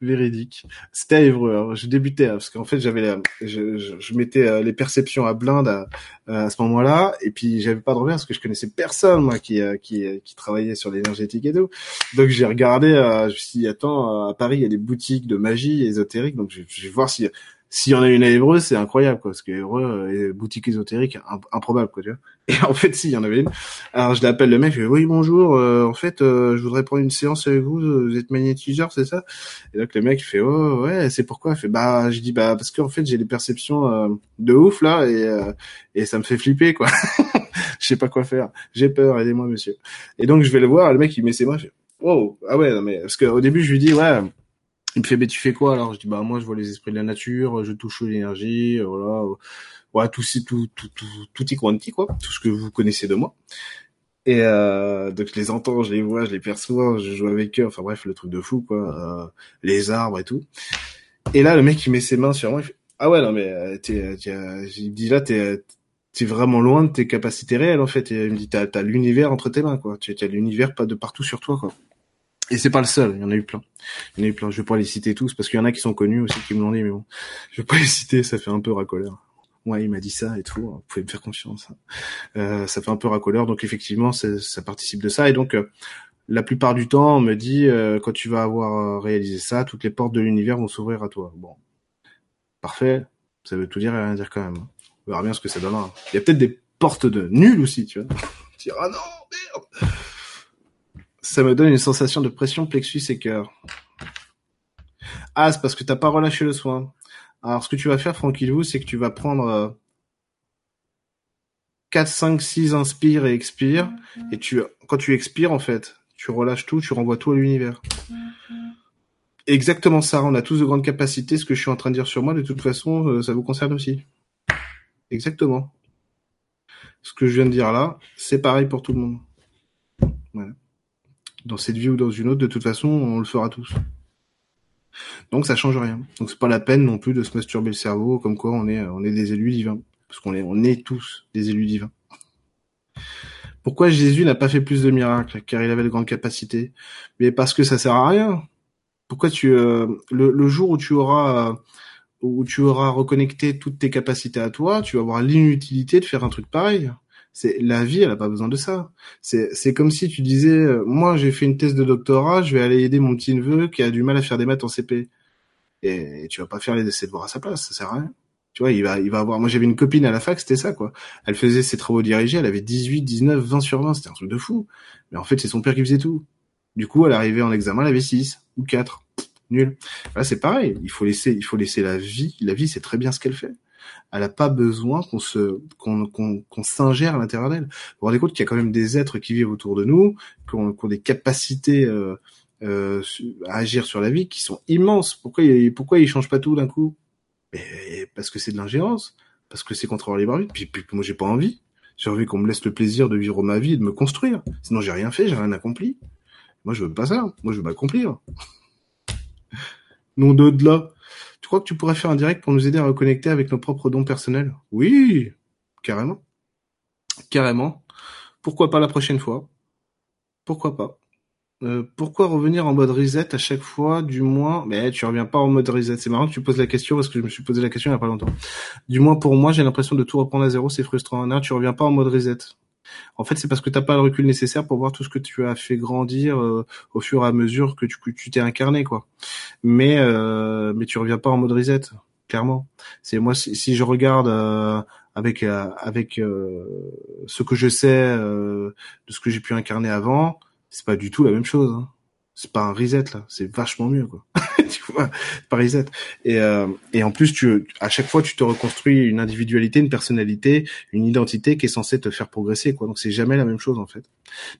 [SPEAKER 1] véridique. C'était à Évreux. Je débutais hein, parce qu'en fait j'avais, je, je, je, mettais euh, les perceptions à blinde à, à ce moment-là, et puis j'avais pas de repère parce que je connaissais personne moi qui euh, qui, qui travaillait sur l'énergétique et tout. Donc j'ai regardé, euh, je me suis dit attends, à Paris il y a des boutiques de magie ésotérique, donc je, je vais voir si s'il y en a une à Évreux, c'est incroyable, quoi, parce que Évreux, euh, boutique ésotérique, improbable, quoi, tu vois. Et en fait, si, il y en avait une. Alors, je l'appelle le mec, je dis, oui, bonjour, euh, en fait, euh, je voudrais prendre une séance avec vous, vous êtes magnétiseur, c'est ça? Et donc, le mec, il fait, oh, ouais, c'est pourquoi? Il fait, bah, je dis, bah, parce qu'en fait, j'ai des perceptions de ouf, là, et, et ça me fait flipper, quoi. <laughs> Je sais pas quoi faire. J'ai peur, aidez-moi, monsieur. Et donc, je vais le voir, le mec, il met ses mains, je fais, wow, ah ouais, non, mais, parce qu'au début, je lui dis, ouais, il me fait, mais tu fais quoi alors? Je dis, bah moi je vois les esprits de la nature, je touche l'énergie, euh, voilà, voilà tout, tout, tout, tout, tout y quanti quoi, tout ce que vous connaissez de moi. Et euh, donc je les entends, je les vois, je les perçois, je joue avec eux, enfin bref, le truc de fou quoi, euh, les arbres et tout. Et là le mec il met ses mains sur moi, il fait, ah ouais non mais euh, t'es, il dit là t'es t'es vraiment loin de tes capacités réelles en fait. Et il me dit t'as, t'as l'univers entre tes mains quoi, tu as l'univers pas de partout sur toi quoi. Et c'est pas le seul, il y en a eu plein. Il y en a eu plein. Je vais pas les citer tous parce qu'il y en a qui sont connus aussi qui me l'ont dit, mais bon, je vais pas les citer, ça fait un peu racoleur. Ouais, il m'a dit ça et tout. Vous pouvez me faire confiance. Hein. Euh, ça fait un peu racoleur, donc effectivement, ça participe de ça. Et donc, euh, la plupart du temps, on me dit euh, quand tu vas avoir réalisé ça, toutes les portes de l'univers vont s'ouvrir à toi. Bon, parfait. Ça veut tout dire et rien dire quand même. On verra bien ce que ça donnera. Il y a peut-être des portes de nul aussi, tu vois. <laughs> tu ah non, ça me donne une sensation de pression plexus et cœur. Ah, c'est parce que t'as pas relâché le soin. Alors, ce que tu vas faire, vous, c'est que tu vas prendre 4, 5, 6 inspire et expire. Et tu, quand tu expires, en fait, tu relâches tout, tu renvoies tout à l'univers. Exactement ça. On a tous de grandes capacités. Ce que je suis en train de dire sur moi, de toute façon, euh, ça vous concerne aussi. Exactement. Ce que je viens de dire là, c'est pareil pour tout le monde. Voilà dans cette vie ou dans une autre, de toute façon, on le fera tous. Donc ça change rien. Donc c'est pas la peine non plus de se masturber le cerveau comme quoi on est on est des élus divins parce qu'on est on est tous des élus divins. Pourquoi Jésus n'a pas fait plus de miracles? Car il avait de grandes capacités Mais parce que ça sert à rien. Pourquoi tu euh, le, jour où tu auras où tu auras reconnecté toutes tes capacités à toi, tu vas avoir l'inutilité de faire un truc pareil. C'est la vie, elle a pas besoin de ça. C'est c'est comme si tu disais, euh, moi j'ai fait une thèse de doctorat, je vais aller aider mon petit neveu qui a du mal à faire des maths en CP. Et, tu vas pas faire les essais de voir à sa place, ça sert à rien. Tu vois, il va il va avoir. Moi j'avais une copine à la fac, c'était ça quoi. Elle faisait ses travaux dirigés, elle avait 18, 19, 20 sur 20, c'était un truc de fou. Mais en fait c'est son père qui faisait tout. Du coup, elle arrivait en examen, elle avait 6 ou 4. Nul. Là, c'est pareil. Il faut laisser, il faut laisser la vie. La vie, c'est très bien ce qu'elle fait elle a pas besoin qu'on se qu'on qu'on s'ingère à l'intérieur d'elle. Vous vous rendez compte qu'il y a quand même des êtres qui vivent autour de nous, qui ont, des capacités euh, euh, à agir sur la vie qui sont immenses. Pourquoi pourquoi ils changent pas tout d'un coup? Parce que c'est de l'ingérence, parce que c'est contre leur libre Puis, puis moi j'ai pas envie. J'ai envie qu'on me laisse le plaisir de vivre ma vie et de me construire. Sinon j'ai rien fait, j'ai rien accompli. Moi je veux pas ça. Moi je veux m'accomplir. <laughs> Non de-delà crois que tu pourrais faire un direct pour nous aider à reconnecter avec nos propres dons personnels? Oui, carrément. Carrément. Pourquoi pas la prochaine fois? Pourquoi pas euh, pourquoi revenir en mode reset à chaque fois, du moins Mais tu reviens pas en mode reset. C'est marrant que tu poses la question parce que je me suis posé la question il y a pas longtemps. Du moins pour moi, j'ai l'impression de tout reprendre à zéro, c'est frustrant. Non, tu reviens pas en mode reset. En fait, c'est parce que t'as pas le recul nécessaire pour voir tout ce que tu as fait grandir euh, au fur et à mesure que tu t'es incarné, quoi. Mais euh, mais tu reviens pas en mode reset, clairement. C'est moi si, je regarde euh, avec avec ce que je sais de ce que j'ai pu incarner avant, c'est pas du tout la même chose. Hein. C'est pas un reset là, c'est vachement mieux quoi. <laughs> tu vois, pas reset. Et euh, et en plus tu à chaque fois tu te reconstruis une individualité, une personnalité, une identité qui est censée te faire progresser quoi. Donc c'est jamais la même chose en fait.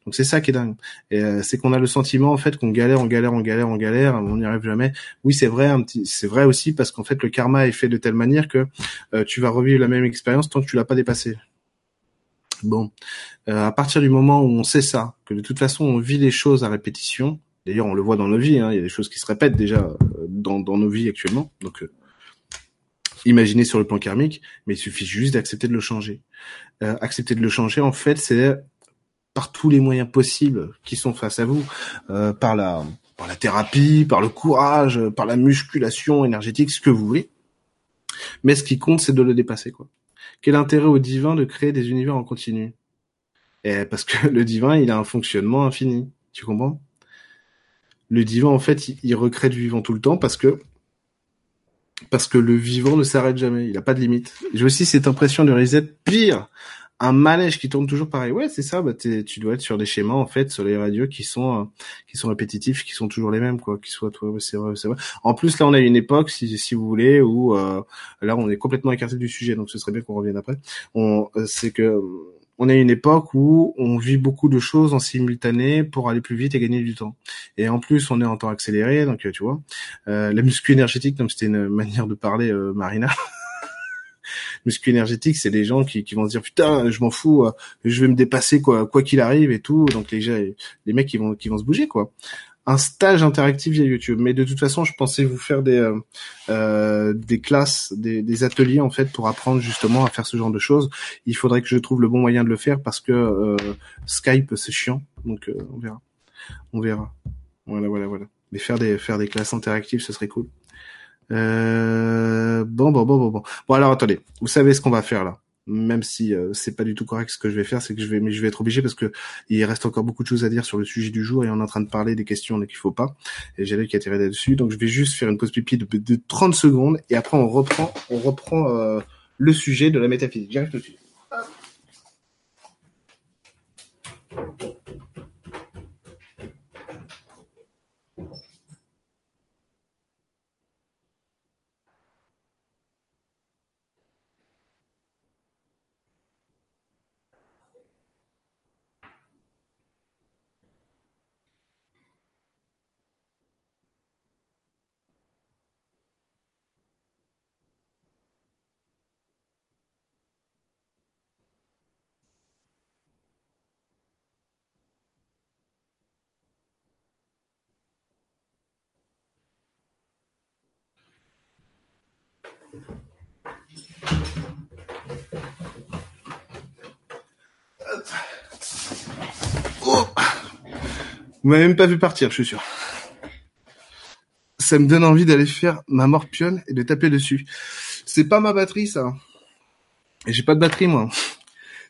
[SPEAKER 1] Donc c'est ça qui est dingue. Euh, c'est qu'on a le sentiment en fait qu'on galère, on galère, on galère, on galère, on n'y arrive jamais. Oui, c'est vrai un petit c'est vrai aussi parce qu'en fait le karma est fait de telle manière que euh, tu vas revivre la même expérience tant que tu l'as pas dépassé. Bon, euh, à partir du moment où on sait ça, que de toute façon on vit les choses à répétition, D'ailleurs, on le voit dans nos vies. Hein, il y a des choses qui se répètent déjà euh, dans, nos vies actuellement. Donc, euh, imaginez sur le plan karmique, mais il suffit juste d'accepter de le changer. Euh, accepter de le changer, en fait, c'est par tous les moyens possibles qui sont face à vous, par la par la thérapie, par le courage, par la musculation énergétique, ce que vous voulez. Mais ce qui compte, c'est de le dépasser. Quel intérêt au divin de créer des univers en continu? Et Parce que <laughs> le divin, il a un fonctionnement infini. Tu comprends? Le divin en fait il, recrée du vivant tout le temps parce que parce que le vivant ne s'arrête jamais, il a pas de limite. J'ai aussi cette impression de reset pire, un manège qui tourne toujours pareil. Ouais, c'est ça. Bah, tu dois être sur des schémas en fait, sur les radios qui sont euh, qui sont répétitifs, qui sont toujours les mêmes quoi. Qui soient, toi, c'est vrai, c'est vrai. En plus là, on a une époque, si si vous voulez, où euh, là on est complètement écarté du sujet, donc ce serait bien qu'on revienne après. On, euh, c'est que on a une époque où on vit beaucoup de choses en simultané pour aller plus vite et gagner du temps. Et en plus, on est en temps accéléré, donc euh, tu vois, euh, la muscu énergétique, comme c'était une manière de parler, euh, Marina. <laughs> muscu énergétique, c'est des gens qui, vont se dire putain, je m'en fous, je vais me dépasser quoi, quoi qu'il arrive et tout. Donc les, les mecs qui vont, qui vont se bouger quoi un stage interactif via YouTube. Mais de toute façon, je pensais vous faire des euh, euh, des classes, des, ateliers en fait pour apprendre justement à faire ce genre de choses. Il faudrait que je trouve le bon moyen de le faire parce que euh, Skype c'est chiant. Donc on verra, on verra. Voilà, voilà, voilà. Mais faire des faire des classes interactives, ce serait cool. bon, bon, bon, bon, bon. Bon alors attendez, vous savez ce qu'on va faire là même si euh, c'est pas du tout correct ce que je vais faire, c'est que je vais, mais je vais être obligé parce que il reste encore beaucoup de choses à dire sur le sujet du jour et on est en train de parler des questions qu'il faut pas. Et j'ai qui atterrir là-dessus, donc je vais juste faire une pause pipi de, de 30 secondes et après on reprend, on reprend euh, le sujet de la métaphysique. J'arrive tout de. Vous m'avez même pas vu partir, je suis sûr. Ça me donne envie d'aller faire ma morpionne et de taper dessus. C'est pas ma batterie, ça. Et j'ai pas de batterie, moi.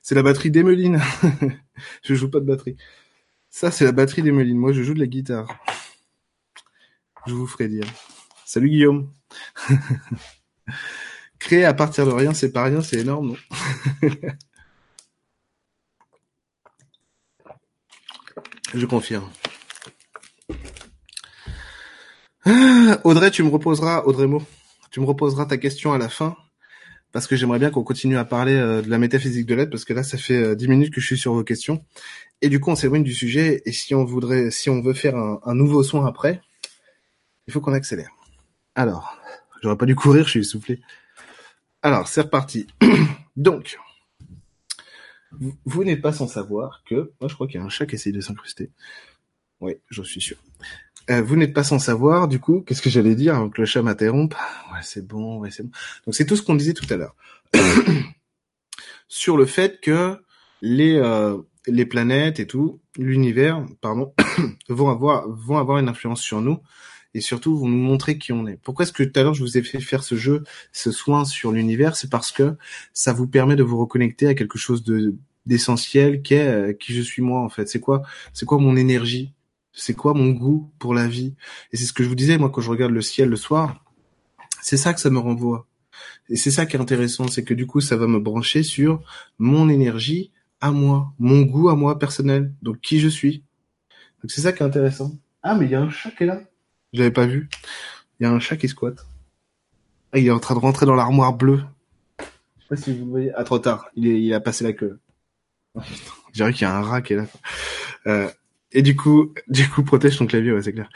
[SPEAKER 1] C'est la batterie d'Emeline. <laughs> je joue pas de batterie. Ça, c'est la batterie d'Emeline. Moi, je joue de la guitare. Je vous ferai dire. Salut Guillaume. <laughs> Créer à partir de rien, c'est pas rien, c'est énorme, non? <laughs> Je confirme. Ah, Audrey, tu me reposeras, Audrey Mo, tu me reposeras ta question à la fin, parce que j'aimerais bien qu'on continue à parler euh, de la métaphysique de l'aide, parce que là, ça fait euh, dix minutes que je suis sur vos questions, et du coup, on s'éloigne du sujet, et si on voudrait, si on veut faire un, nouveau soin après, il faut qu'on accélère. Alors, j'aurais pas dû courir, je suis essoufflé. Alors, c'est reparti. <clears throat> Donc, vous, n'êtes pas sans savoir que, moi je crois qu'il y a un chat qui essaye de s'incruster. Oui, j'en suis sûr. Euh, vous n'êtes pas sans savoir, du coup, qu'est-ce que j'allais dire avant que le chat m'interrompe? Ouais, c'est bon, ouais, c'est bon. Donc c'est tout ce qu'on disait tout à l'heure sur le fait que les euh, les planètes et tout, l'univers, pardon, <coughs> vont avoir vont avoir une influence sur nous et surtout vont nous montrer qui on est. Pourquoi est-ce que tout à l'heure je vous ai fait faire ce jeu, ce soin sur l'univers? C'est parce que ça vous permet de vous reconnecter à quelque chose de d'essentiel qui est euh, qui je suis moi en fait. C'est quoi C'est quoi mon énergie? C'est quoi mon goût pour la vie? Et c'est ce que je vous disais moi quand je regarde le ciel le soir. C'est ça que ça me renvoie. Et c'est ça qui est intéressant, c'est que du coup ça va me brancher sur mon énergie à moi, mon goût à moi personnel, donc qui je suis. Donc c'est ça qui est intéressant. Ah, mais il y a un chat qui est là. Je l'avais pas vu. Il y a un chat qui squatte. Ah, il est en train de rentrer dans l'armoire bleue. Je sais pas si vous voyez. Ah, trop tard. Il, est, il a passé la queue. Oh, Je qu'il y a un rat qui est là. Euh, et du coup, du coup, protège ton clavier, ouais, c'est clair.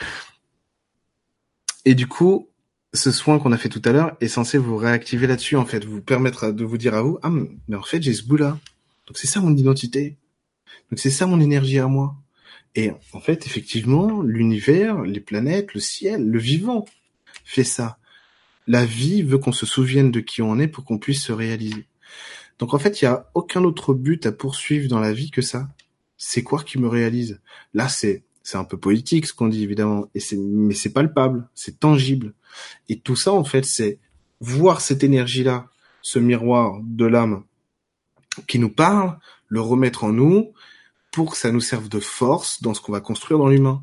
[SPEAKER 1] Et du coup, ce soin qu'on a fait tout à l'heure est censé vous réactiver là-dessus, en fait, vous permettre de vous dire à vous, ah, mais en fait, j'ai ce goût-là. Donc c'est ça mon identité. Donc c'est ça mon énergie à moi. Et en fait, effectivement, l'univers, les planètes, le ciel, le vivant fait ça. La vie veut qu'on se souvienne de qui on est pour qu'on puisse se réaliser. Donc en fait, il y a aucun autre but à poursuivre dans la vie que ça. C'est quoi qui me réalise? Là, c'est c'est un peu politique ce qu'on dit évidemment, et c'est mais c'est palpable, c'est tangible. Et tout ça, en fait, c'est voir cette énergie-là, ce miroir de l'âme qui nous parle, le remettre en nous pour que ça nous serve de force dans ce qu'on va construire dans l'humain.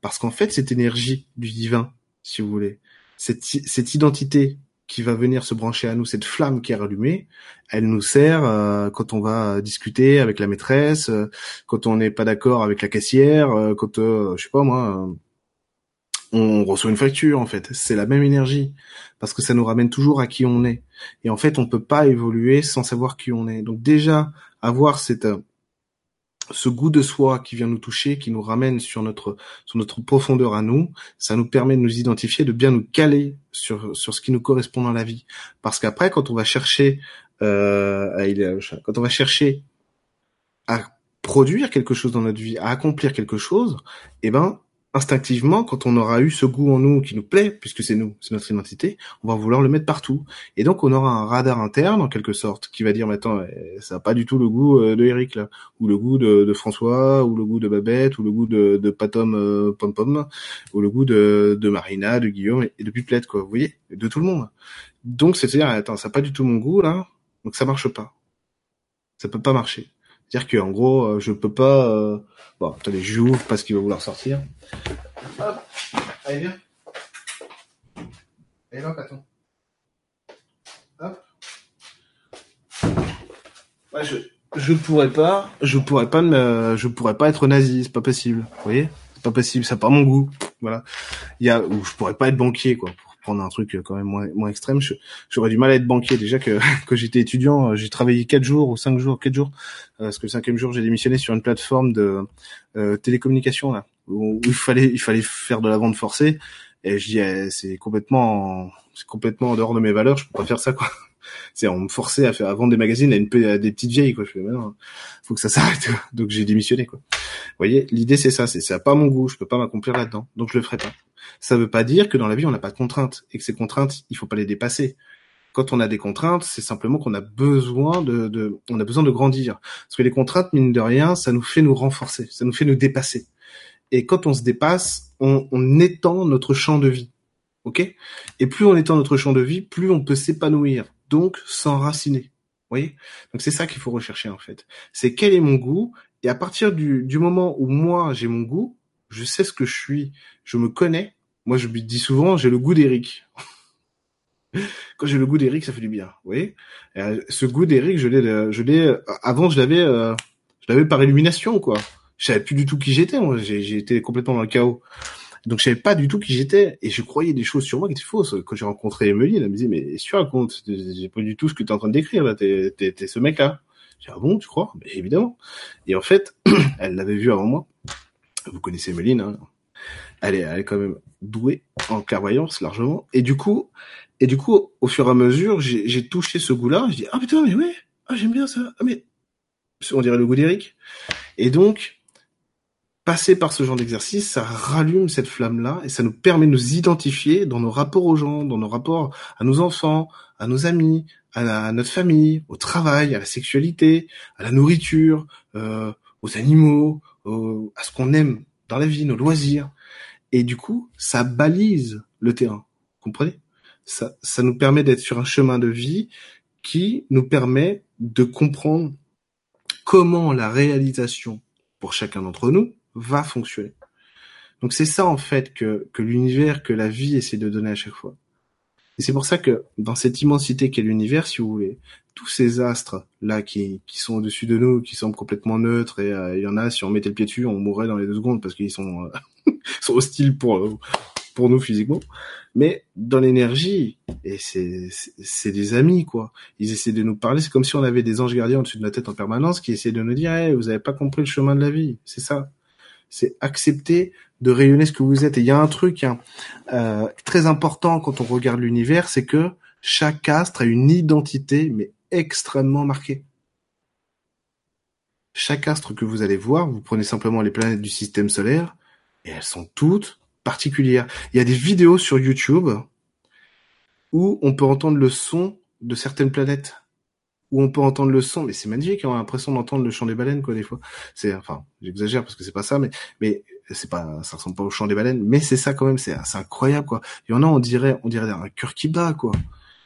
[SPEAKER 1] Parce qu'en fait, cette énergie du divin, si vous voulez, cette, cette identité qui va venir se brancher à nous, cette flamme qui est rallumée, elle nous sert euh, quand on va discuter avec la maîtresse, euh, quand on n'est pas d'accord avec la caissière, euh, quand, euh, je sais pas moi, on reçoit une facture en fait. C'est la même énergie parce que ça nous ramène toujours à qui on est. Et en fait, on peut pas évoluer sans savoir qui on est. Donc déjà, avoir cette ce goût de soi qui vient nous toucher, qui nous ramène sur notre sur notre profondeur à nous, ça nous permet de nous identifier, de bien nous caler sur sur ce qui nous correspond dans la vie. Parce qu'après, quand on va chercher, euh, quand on va chercher à produire quelque chose dans notre vie, à accomplir quelque chose, eh ben instinctivement, quand on aura eu ce goût en nous qui nous plaît, puisque c'est nous, c'est notre identité, on va vouloir le mettre partout. Et donc, on aura un radar interne, en quelque sorte, qui va dire, mais attends, eh, ça n'a pas du tout le goût euh, de Eric, là, ou le goût de, François, ou le goût de Babette, ou le goût de, Patom euh, Pom Pom, ou le goût de, Marina, de Guillaume, et de Pipelette, quoi, vous voyez, de tout le monde. Donc, c'est-à-dire, attends, ça n'a pas du tout mon goût, là, donc ça marche pas. Ça peut pas marcher. C'est-à-dire qu'en gros, euh, je peux pas... Euh... Bon, attendez, j'ouvre parce qu'il va vouloir sortir. Hop, allez viens. Allez là, Paton. Hop. Ouais, je, je pourrais pas, je pourrais pas me, je pourrais pas être nazi, c'est pas possible. Vous voyez, c'est pas possible, ça pas mon goût. Voilà. Il y a, ou je pourrais pas être banquier, quoi prendre un truc quand même moins, moins extrême, j'aurais du mal à être banquier. Déjà que <laughs> quand j'étais étudiant, euh, j'ai travaillé quatre jours ou cinq jours, quatre jours, euh, parce que le cinquième jour j'ai démissionné sur une plateforme de euh, télécommunication là, où, il fallait il fallait faire de la vente forcée. Et je dis eh, c'est complètement c'est complètement en dehors de mes valeurs, je peux pas faire ça quoi. <laughs> C'est on me forçait à faire à vendre des magazines à une à des petites vieilles quoi. Je fais maintenant faut que ça s'arrête. <laughs> Donc j'ai démissionné quoi. Vous voyez, l'idée c'est ça, c'est ça pas mon goût, je peux pas m'accomplir là-dedans, donc je le ferai pas. Ça veut pas dire que dans la vie on n'a pas de contraintes et que ces contraintes il faut pas les dépasser. Quand on a des contraintes, c'est simplement qu'on a besoin de, de, on a besoin de grandir. Parce que les contraintes, mine de rien, ça nous fait nous renforcer, ça nous fait nous dépasser. Et quand on se dépasse, on, on étend notre champ de vie. Ok? Et plus on étend notre champ de vie, plus on peut s'épanouir, donc s'enraciner. Vous voyez? Donc c'est ça qu'il faut rechercher en fait. C'est quel est mon goût? Et à partir du, du moment où moi j'ai mon goût, je sais ce que je suis, je me connais. Moi, je lui dis souvent, j'ai le goût d'Eric. <laughs> Quand j'ai le goût d'Eric, ça fait du bien. Vous voyez? Euh, Ce goût d'Eric, je l'ai, je l'ai. Avant, je l'avais, euh, je l'avais par illumination, quoi. Je savais plus du tout qui j'étais. J'ai été complètement dans le chaos. Donc je savais pas du tout qui j'étais et je croyais des choses sur moi qui étaient fausses. Quand j'ai rencontré Emily, elle me dit mais si tu racontes, j'ai pas du tout ce que tu es en train de décrire là, t'es es, ce mec-là. J'ai ah bon, tu crois? Mais évidemment. Et en fait, <clears throat> elle l'avait vu avant moi. Vous connaissez Emeline, hein elle est, elle est quand même douée en clairvoyance largement. Et du coup, et du coup, au fur et à mesure, j'ai touché ce goût-là. Je dis ah putain mais ouais, ah j'aime bien ça. Ah mais on dirait le goût d'Eric. Et donc passer par ce genre d'exercice, ça rallume cette flamme-là et ça nous permet de nous identifier dans nos rapports aux gens, dans nos rapports à nos enfants, à nos amis, à, notre famille, au travail, à la sexualité, à la nourriture, euh, aux animaux, à ce qu'on aime dans la vie, nos loisirs. Et du coup, ça balise le terrain. Comprenez? Ça, ça nous permet d'être sur un chemin de vie qui nous permet de comprendre comment la réalisation pour chacun d'entre nous va fonctionner. Donc c'est ça en fait que, que l'univers, que la vie essaie de donner à chaque fois. Et c'est pour ça que dans cette immensité qu'est l'univers, si vous voulez, tous ces astres là qui, qui sont au-dessus de nous, qui semblent complètement neutres, et euh, il y en a, si on mettait le pied dessus, on mourrait dans les deux secondes parce qu'ils sont <laughs> sont hostiles pour pour nous physiquement, mais dans l'énergie, et c'est c'est des amis quoi. Ils essaient de nous parler, c'est comme si on avait des anges gardiens au-dessus de notre tête en permanence qui essaient de nous dire, hey, vous avez pas compris le chemin de la vie, c'est ça. C'est accepter de rayonner ce que vous êtes. Et il y a un truc hein, euh, très important quand on regarde l'univers, c'est que chaque astre a une identité, mais extrêmement marquée. Chaque astre que vous allez voir, vous prenez simplement les planètes du système solaire, et elles sont toutes particulières. Il y a des vidéos sur YouTube où on peut entendre le son de certaines planètes où on peut entendre le son, mais c'est magnifique, on a l'impression d'entendre le chant des baleines, quoi, des fois. C'est, enfin, j'exagère parce que c'est pas ça, mais, mais c'est pas, ça ressemble pas au chant des baleines, mais c'est ça quand même, c'est, c'est incroyable, quoi. Il y en a, on dirait, on dirait un cœur qui bat, quoi.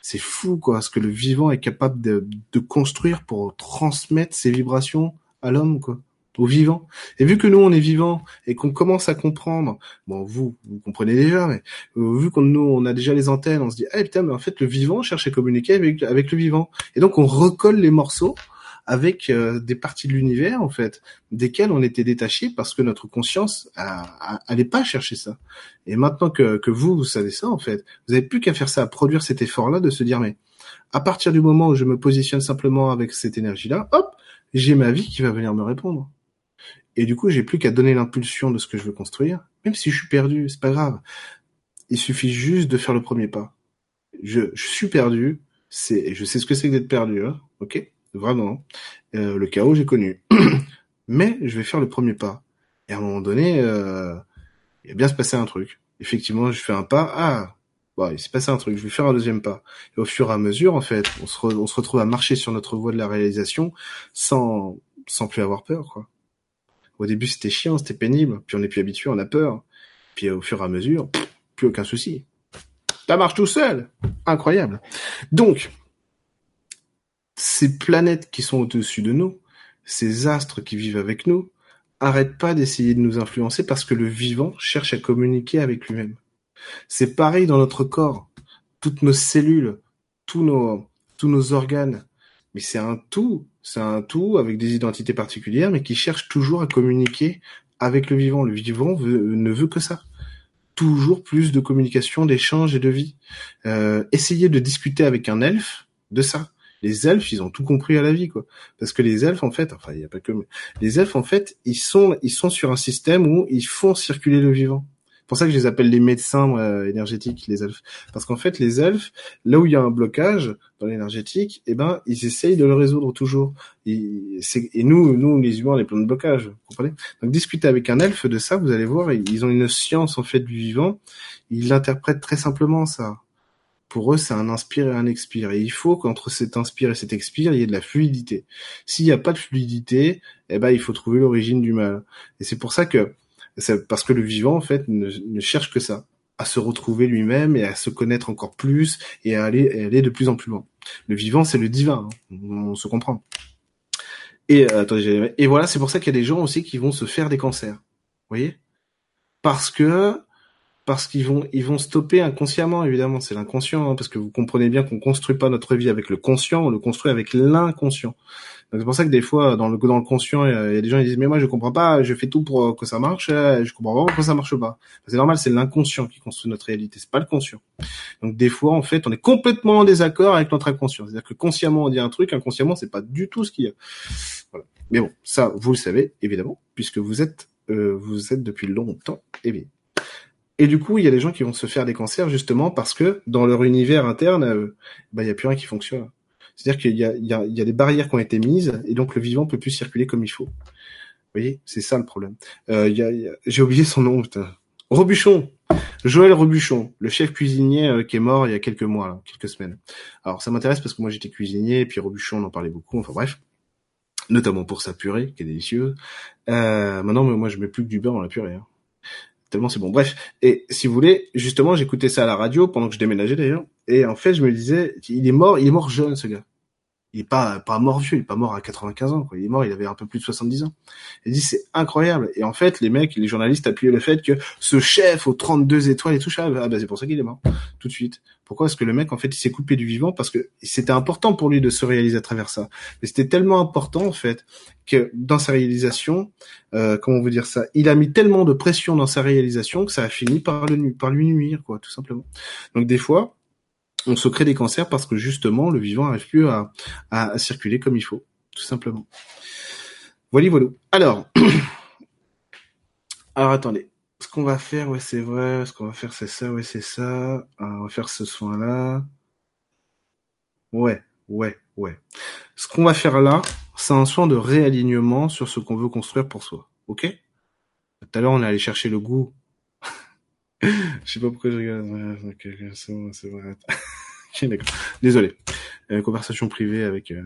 [SPEAKER 1] C'est fou, quoi, ce que le vivant est capable de, de construire pour transmettre ses vibrations à l'homme, quoi au vivant. Et vu que nous on est vivant et qu'on commence à comprendre, bon vous vous comprenez déjà, mais euh, vu qu'on nous on a déjà les antennes, on se dit ah putain mais en fait le vivant cherche à communiquer avec avec le vivant et donc on recolle les morceaux avec euh, des parties de l'univers en fait desquelles on était détaché parce que notre conscience n'allait pas chercher ça. Et maintenant que que vous vous savez ça en fait, vous avez plus qu'à faire ça, à produire cet effort là de se dire mais à partir du moment où je me positionne simplement avec cette énergie là, hop j'ai ma vie qui va venir me répondre. Et du coup, j'ai plus qu'à donner l'impulsion de ce que je veux construire, même si je suis perdu, c'est pas grave. Il suffit juste de faire le premier pas. Je, je suis perdu, c'est, je sais ce que c'est que d'être perdu, hein, ok, vraiment. Euh, le chaos, j'ai connu, <clears throat> mais je vais faire le premier pas. Et à un moment donné, euh, il va bien se passer un truc. Effectivement, je fais un pas, ah, bon, il s'est passé un truc, je vais faire un deuxième pas. Et au fur et à mesure, en fait, on se, retrouve à marcher sur notre voie de la réalisation sans, sans plus avoir peur, quoi. Au début, c'était chiant, c'était pénible, puis on est plus habitué, on a peur. Puis au fur et à mesure, plus aucun souci. Ça marche tout seul. Incroyable. Donc, ces planètes qui sont au-dessus de nous, ces astres qui vivent avec nous, arrêtent pas d'essayer de nous influencer parce que le vivant cherche à communiquer avec lui-même. C'est pareil dans notre corps. Toutes nos cellules, tous nos, tous nos organes. Mais c'est un tout c'est un tout avec des identités particulières, mais qui cherche toujours à communiquer avec le vivant. Le vivant ne veut que ça. Toujours plus de communication, d'échange et de vie. Euh, essayez de discuter avec un elfe de ça. Les elfes, ils ont tout compris à la vie, quoi. Parce que les elfes, en fait, enfin, il n'y a pas que, les elfes, en fait, ils sont, ils sont sur un système où ils font circuler le vivant pour ça que je les appelle les médecins énergétiques, les elfes. Parce qu'en fait, les elfes, là où il y a un blocage dans l'énergétique, eh ben, ils essayent de le résoudre toujours. Et, et nous, nous, les humains, on est plein de blocages. Vous comprenez? Donc, discuter avec un elfe de ça, vous allez voir, ils ont une science en fait du vivant. Ils l'interprètent très simplement ça. Pour eux, c'est un inspire et un expire. Et il faut qu'entre cet inspire et cet expire, il y ait de la fluidité. S'il n'y a pas de fluidité, eh ben, il faut trouver l'origine du mal. Et c'est pour ça que parce que le vivant, en fait, ne, cherche que ça, à se retrouver lui-même et à se connaître encore plus et à aller, aller de plus en plus loin. Le vivant, c'est le divin, hein. on, se comprend. Et euh, attendez, et voilà, c'est pour ça qu'il y a des gens aussi qui vont se faire des cancers. Vous voyez? Parce que parce qu'ils vont ils vont stopper inconsciemment évidemment c'est l'inconscient hein, parce que vous comprenez bien qu'on construit pas notre vie avec le conscient on le construit avec l'inconscient c'est pour ça que des fois, dans le dans le conscient, il y, a des gens qui disent mais moi je comprends pas, je fais tout pour que ça marche, euh, je comprends pas pourquoi ça marche pas. C'est normal, c'est l'inconscient qui construit notre réalité, c'est pas le conscient. Donc des fois, en fait, on est complètement en désaccord avec notre inconscient. C'est-à-dire que consciemment on dit un truc, inconsciemment c'est pas du tout ce qu'il y a. Voilà. Mais bon, ça vous le savez évidemment, puisque vous êtes euh, vous êtes depuis longtemps éveillé. Et du coup, il y a des gens qui vont se faire des cancers justement parce que dans leur univers interne, euh, bah, il y a plus rien qui fonctionne. C'est-à-dire qu'il y a, il y, a, il y a des barrières qui ont été mises et donc le vivant peut plus circuler comme il faut. Vous voyez, c'est ça le problème. Euh, il y a, j'ai oublié son nom. Putain. Robuchon, Joël Robuchon, le chef cuisinier euh, qui est mort il y a quelques mois, quelques semaines. Alors ça m'intéresse parce que moi j'étais cuisinier et puis Robuchon on en parlait beaucoup. Enfin bref, notamment pour sa purée qui est délicieuse. Euh, maintenant moi je mets plus que du beurre dans la purée. Hein. Tellement c'est bon. Bref, et si vous voulez, justement j'écoutais ça à la radio pendant que je déménageais d'ailleurs. Et en fait, je me disais, il est mort, il est mort jeune, ce gars. Il est pas, pas mort vieux, il est pas mort à 95 ans, quoi. Il est mort, il avait un peu plus de 70 ans. Il dit, c'est incroyable. Et en fait, les mecs, les journalistes appuyaient le fait que ce chef aux 32 étoiles et tout ça, ah bah, c'est pour ça qu'il est mort. Tout de suite. Pourquoi est-ce que le mec, en fait, il s'est coupé du vivant? Parce que c'était important pour lui de se réaliser à travers ça. Mais c'était tellement important, en fait, que dans sa réalisation, euh, comment vous dire ça, il a mis tellement de pression dans sa réalisation que ça a fini par, le, par lui nuire, quoi, tout simplement. Donc des fois, on se crée des cancers parce que justement le vivant n'arrive plus à, circuler comme il faut, tout simplement. Voilà, voilà. Alors, <clears throat> alors attendez. Ce qu'on va faire, ouais, c'est vrai. Ce qu'on va faire, c'est ça, ouais, c'est ça. on va faire ce soin-là. Ouais, ouais, ouais. Ce qu'on va faire là, c'est un soin de réalignement sur ce qu'on veut construire pour soi. Ok? Tout à l'heure, on est allé chercher le goût. Je sais pas pourquoi je regarde. <laughs> d'accord. Désolé. Euh, conversation privée avec, euh,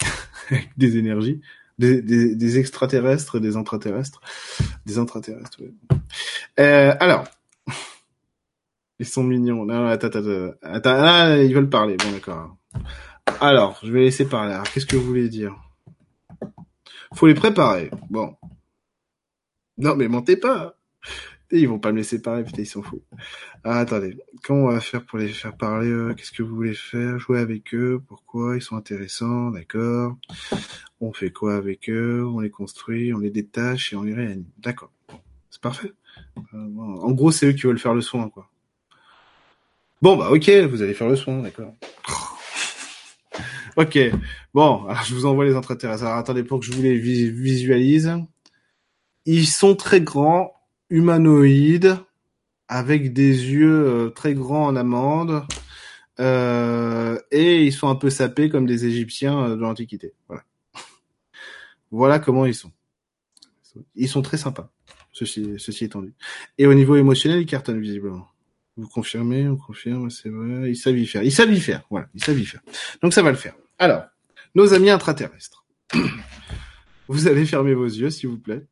[SPEAKER 1] <laughs> des énergies. Des, des, des, extraterrestres, des intraterrestres. Des intraterrestres, Euh, alors. <laughs> Ils sont mignons. Non, attends, attends, attends. Ah, ils veulent parler. Bon, d'accord. Alors, je vais laisser parler. qu'est-ce que vous voulez dire? Faut les préparer. Bon. Non, mais mentez pas. Ils vont pas me laisser parler, putain, ils s'en foutent. Ah, attendez. Comment on va faire pour les faire parler Qu'est-ce que vous voulez faire? Jouer avec eux Pourquoi? Ils sont intéressants, d'accord. On fait quoi avec eux? On les construit, on les détache et on les réanime. D'accord. C'est parfait. Euh, en gros, c'est eux qui veulent faire le soin, quoi. Bon, bah ok, vous allez faire le soin, d'accord. <laughs> Ok. Bon, alors je vous envoie les intraterrestres. Alors attendez pour que je vous les visualise. Ils sont très grands, humanoïdes, avec des yeux euh, très grands en amande, euh, et ils sont un peu sapés comme des Égyptiens euh, de l'Antiquité. Voilà. <laughs> voilà comment ils sont. Ils sont très sympas. Ceci, ceci étant. Et au niveau émotionnel, ils cartonnent visiblement. Vous confirmez, on confirme, c'est vrai. Ils savent y faire. Ils savent y faire. Voilà, ils savent y faire. Donc ça va le faire. Alors, nos amis intraterrestres. <clears throat> Vous allez fermer vos yeux, s'il vous plaît.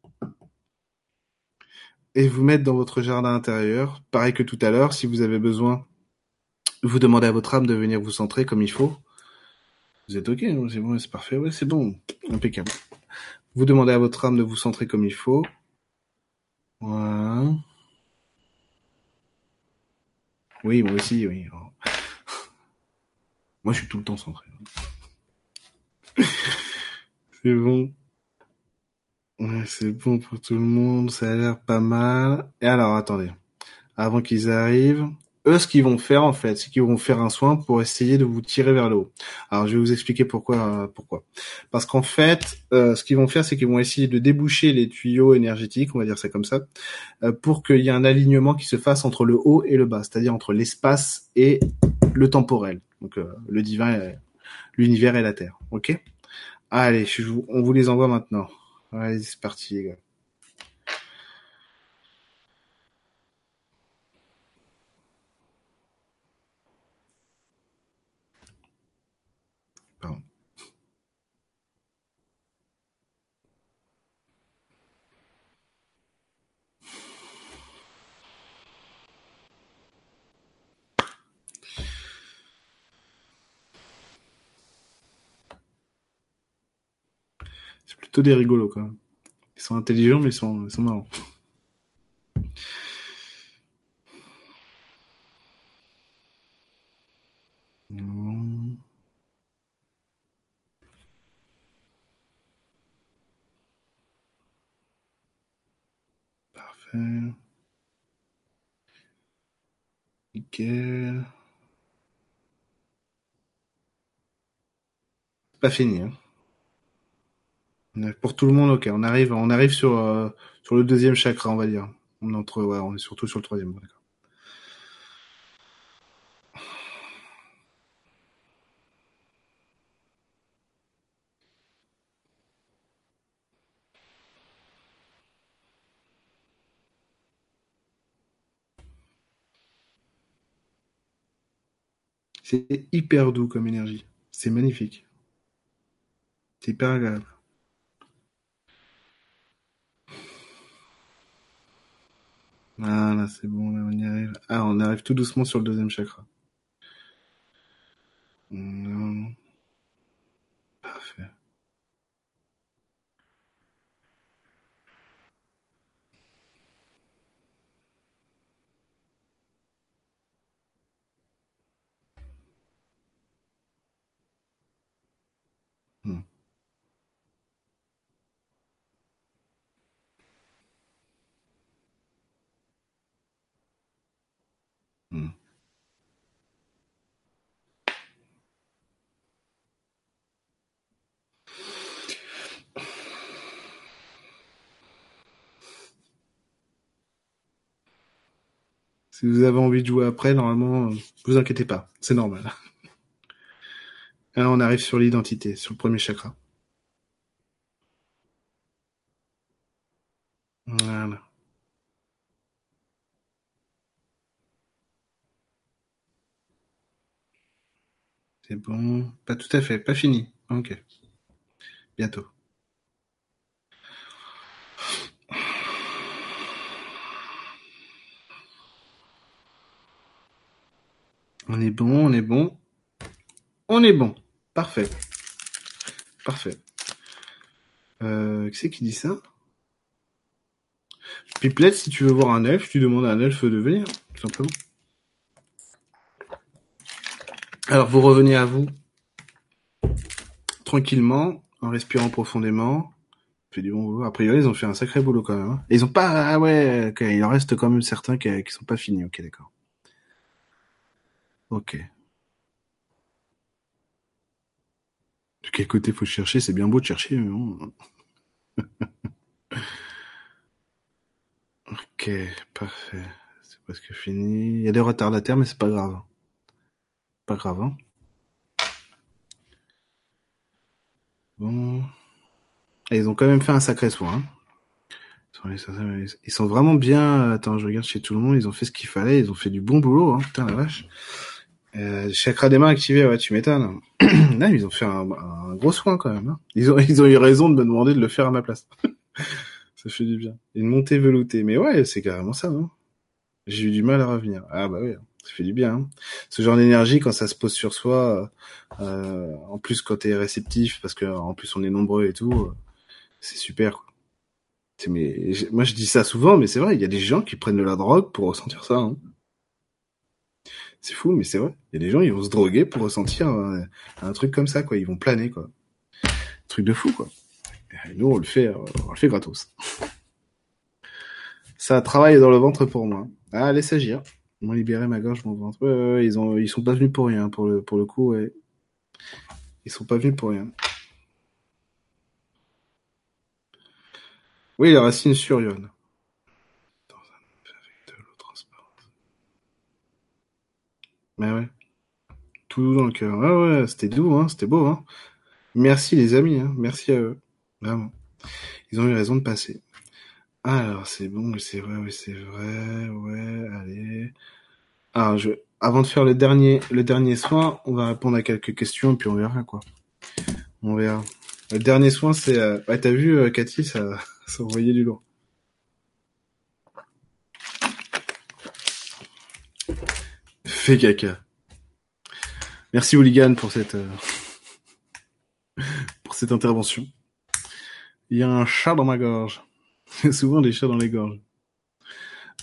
[SPEAKER 1] Et vous mettre dans votre jardin intérieur. Pareil que tout à l'heure, si vous avez besoin, vous demandez à votre âme de venir vous centrer comme il faut. Vous êtes ok, c'est bon, c'est parfait, ouais, c'est bon, impeccable. Vous demandez à votre âme de vous centrer comme il faut. Voilà. Oui, moi aussi, oui. <laughs> Moi, je suis tout le temps centré. <laughs> c'est bon. Ouais, c'est bon pour tout le monde, ça a l'air pas mal. Et alors, attendez. Avant qu'ils arrivent, eux, ce qu'ils vont faire, en fait, c'est qu'ils vont faire un soin pour essayer de vous tirer vers le haut. Alors, je vais vous expliquer pourquoi. pourquoi. Parce qu'en fait, euh, ce qu'ils vont faire, c'est qu'ils vont essayer de déboucher les tuyaux énergétiques, on va dire ça comme ça, euh, pour qu'il y ait un alignement qui se fasse entre le haut et le bas, c'est-à-dire entre l'espace et le temporel. Donc, euh, le divin, l'univers et la terre. Ok? Allez, je on vous les envoie maintenant. Allez, c'est parti, les gars. C'est plutôt des rigolos quand même. Ils sont intelligents mais ils sont, ils sont marrants. Parfait. Nickel. Pas fini, hein. Pour tout le monde, ok. On arrive, on arrive sur euh, sur le deuxième chakra, on va dire. On entre, on est surtout sur le troisième. C'est hyper doux comme énergie. C'est magnifique. C'est hyper agréable. Ah là, c'est bon, là, on y arrive. Ah, on arrive tout doucement sur le deuxième chakra. Non. Parfait. Si vous avez envie de jouer après, normalement, vous inquiétez pas, c'est normal. Alors <laughs> on arrive sur l'identité, sur le premier chakra. Voilà. C'est bon. Pas tout à fait, pas fini. Ok. Bientôt. On est bon, on est bon. On est bon. Parfait. Parfait. Euh, qui c'est qui dit ça? Pipelette, si tu veux voir un elfe, tu demandes à un elfe de venir, tout simplement. Alors, vous revenez à vous tranquillement, en respirant profondément. Fait du bon boulot. A priori, ils ont fait un sacré boulot quand même. Hein. ils ont pas... Ah ouais, il en reste quand même certains qui, qui sont pas finis. Ok, d'accord. Ok. De quel côté faut chercher? C'est bien beau de chercher, mais bon. <laughs> ok, parfait. C'est presque fini. Il y a des retardataires, mais c'est pas grave. Pas grave, hein. Bon. Et ils ont quand même fait un sacré soin. Hein. Ils sont vraiment bien. Attends, je regarde chez tout le monde. Ils ont fait ce qu'il fallait. Ils ont fait du bon boulot. Hein. Putain la vache. Euh, chakra des mains activé, ouais, tu m'étonnes. <clears throat> Là, ils ont fait un, gros soin quand même. Hein. Ils ont ils ont eu raison de me demander de le faire à ma place. <laughs> ça fait du bien. Une montée veloutée, mais ouais, c'est carrément ça. non? J'ai eu du mal à revenir. Ah bah oui, hein. ça fait du bien. Hein. Ce genre d'énergie quand ça se pose sur soi, euh, en plus quand t'es réceptif, parce que en plus on est nombreux et tout, euh, c'est super. Quoi. Mais moi je dis ça souvent, mais c'est vrai, il y a des gens qui prennent de la drogue pour ressentir ça. Hein. C'est fou, mais c'est vrai. Il y a des gens, ils vont se droguer pour ressentir un, truc comme ça, quoi. Ils vont planer, quoi. truc de fou, quoi. Et nous, on le fait, on le fait gratos. Ça travaille dans le ventre pour moi. Ah, laisse agir. Ils libéré ma gorge, mon ventre. Ouais, ouais, ils ont, ils sont pas venus pour rien, pour le, pour le coup, ouais. Ils sont pas venus pour rien. Oui, la racine surionne. Mais ouais. Tout dans le cœur. Ouais, ouais, c'était doux, hein, c'était beau, hein. Merci les amis, hein. Merci à eux. Vraiment. Ils ont eu raison de passer. Alors, c'est bon, c'est vrai, oui, c'est vrai, ouais, allez. Alors, je, avant de faire le dernier, le dernier soin, on va répondre à quelques questions, puis on verra, quoi. On verra. Le dernier soin, c'est, euh... ouais, t'as vu, euh, Cathy, ça, <laughs> ça envoyait du lourd. Fais caca. Merci Hooligan pour cette euh, pour cette intervention. Il y a un chat dans ma gorge. <laughs> Souvent des chats dans les gorges.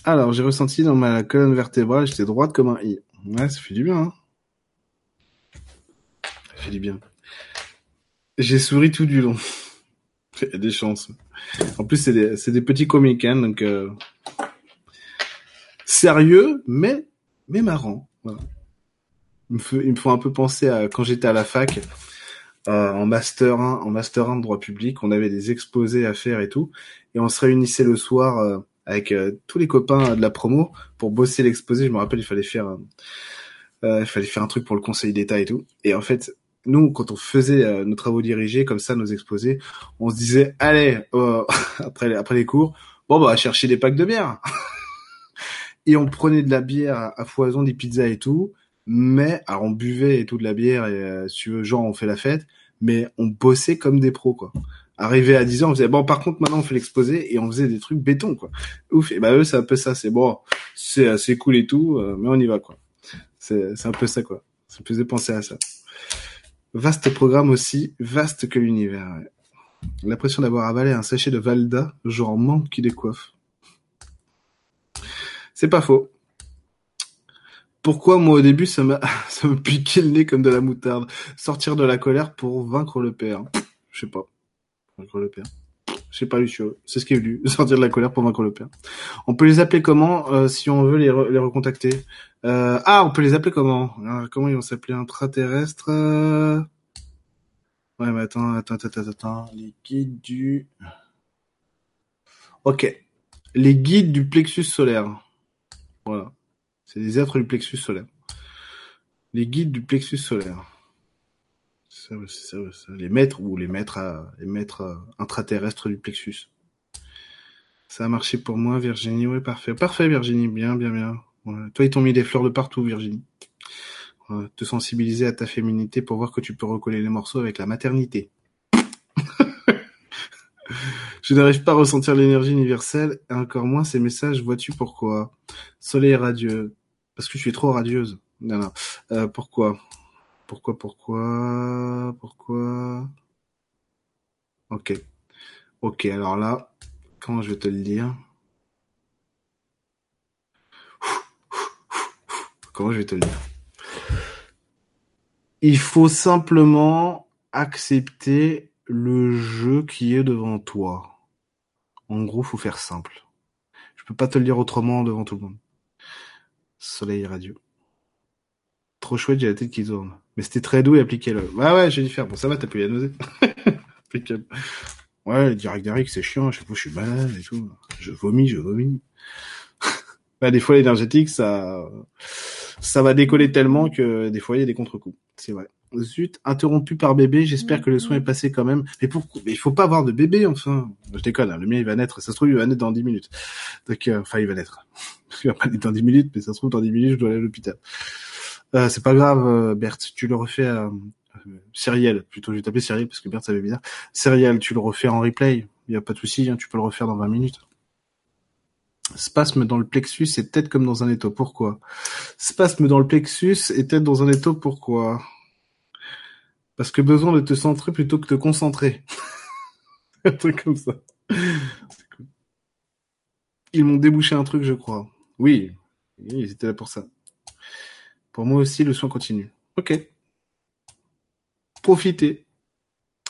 [SPEAKER 1] Alors, j'ai ressenti dans ma colonne vertébrale, j'étais droite comme un i. Ouais, ça fait du bien. Hein ça fait du bien. J'ai souri tout du long. <laughs> Il y a des chances. En plus, c'est des, des petits comiques, hein, donc euh... sérieux, mais mais marrant. Voilà. Il, me faut, un peu penser à quand j'étais à la fac, euh, en master 1, en master 1 de droit public, on avait des exposés à faire et tout, et on se réunissait le soir euh, avec euh, tous les copains de la promo pour bosser l'exposé. Je me rappelle, il fallait faire, il fallait faire un truc pour le Conseil d'État et tout. Et en fait, nous, quand on faisait nos travaux dirigés comme ça, nos exposés, on se disait, allez, <laughs> après, après les cours, bon bah chercher des packs de bière. <laughs> et on prenait de la bière à, foison, des pizzas et tout. Mais alors on buvait et tout de la bière et euh, si genre on fait la fête, mais on bossait comme des pros quoi. Arrivé à 10 ans, on faisait bon par contre maintenant on fait l'exposé et on faisait des trucs béton quoi. Ouf et bah eux c'est un peu ça, c'est bon, c'est assez cool et tout, euh, mais on y va quoi. C'est c'est un peu ça quoi. Ça me faisait penser à ça. Vaste programme aussi, vaste que l'univers. L'impression d'avoir avalé un sachet de Valda, genre manque qui décoiffe. C'est pas faux. Pourquoi moi au début ça m'a <laughs> ça me piquait le nez comme de la moutarde? Sortir de la colère pour vaincre le père. Je sais pas. Vaincre le père. Je sais pas Lucio. C'est ce qui est venu. <laughs> Sortir de la colère pour vaincre le père. On peut les appeler comment euh, si on veut les, les recontacter? Euh, Ah, on peut les appeler comment? Comment ils vont s'appeler? Intraterrestres? Ouais, mais attends, attends, attends, attends. Les guides du. Ok. Les guides du plexus solaire. Voilà. C'est des êtres du plexus solaire. Les guides du plexus solaire. Ça, ça, ça. Les maîtres ou les maîtres, à, les maîtres intraterrestres du plexus. Ça a marché pour moi, Virginie. Oui, parfait. Parfait, Virginie. Bien, bien, bien. Toi, ils t'ont mis des fleurs de partout, Virginie. Te sensibiliser à ta féminité pour voir que tu peux recoller les morceaux avec la maternité. <laughs> Je n'arrive pas à ressentir l'énergie universelle, et encore moins ces messages. Vois-tu pourquoi? Soleil radieux. Parce que tu es trop radieuse. Non, non. Euh, pourquoi? Pourquoi, pourquoi? Pourquoi? Ok. Ok, alors là, comment je vais te le dire? Comment je vais te le dire? Il faut simplement accepter le jeu qui est devant toi. En gros, faut faire simple. Je peux pas te le dire autrement devant tout le monde. Soleil radio. Trop chouette, j'ai la tête qui tourne. Mais c'était très doux et appliqué là. Ouais, ouais, j'ai dû faire. Bon, ça va, t'as pu la <laughs> nausée. ouais, direct direct, c'est chiant. Chaque fois, je suis malade et tout. Je vomis, je vomis. <laughs> bah, des fois, l'énergétique, ça, ça va décoller tellement que des fois, il y a des contre-coups. C'est vrai. Zut, interrompu par bébé, j'espère que le soin est passé quand même. Mais pourquoi Mais il faut pas avoir de bébé, enfin. Je déconne, hein. le mien il va naître, ça se trouve il va naître dans 10 minutes. Donc, euh, enfin il va naître. <laughs> il va pas naître dans 10 minutes, mais ça se trouve dans 10 minutes je dois aller à l'hôpital. Euh, c'est pas grave, euh, Berthe, tu le refais à... Euh, plutôt je vais t'appeler Cyriel parce que Berthe ça bien. Cyriel, tu le refais en replay, il y a pas de souci, hein, tu peux le refaire dans 20 minutes. Spasme dans le plexus et tête comme dans un étau. Pourquoi? Spasme dans le plexus et tête dans un étau. Pourquoi? Parce que besoin de te centrer plutôt que de te concentrer. <laughs> un truc comme ça. Ils m'ont débouché un truc, je crois. Oui, ils étaient là pour ça. Pour moi aussi, le soin continue. Ok. Profitez.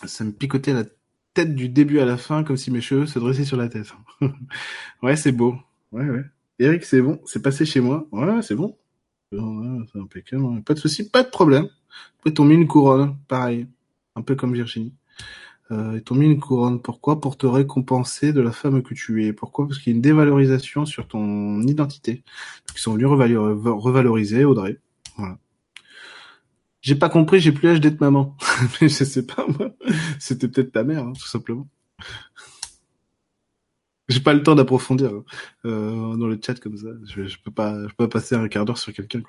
[SPEAKER 1] Ça me picotait la tête du début à la fin, comme si mes cheveux se dressaient sur la tête. <laughs> ouais, c'est beau. Ouais, ouais. Eric, c'est bon. C'est passé chez moi. Ouais, c'est bon. c'est impeccable. Hein. Pas de souci, pas de problème. Ils t'ont mis une couronne, pareil, un peu comme Virginie. Euh, ils t'ont mis une couronne. Pourquoi? Pour te récompenser de la femme que tu es. Pourquoi? Parce qu'il y a une dévalorisation sur ton identité. ils sont venus revaloriser Audrey. Voilà. J'ai pas compris, j'ai plus l'âge d'être maman. <laughs> Mais je sais pas, moi. C'était peut-être ta mère, hein, tout simplement. J'ai pas le temps d'approfondir hein. euh, dans le chat comme ça. Je, je peux pas, je peux pas passer un quart d'heure sur quelqu'un.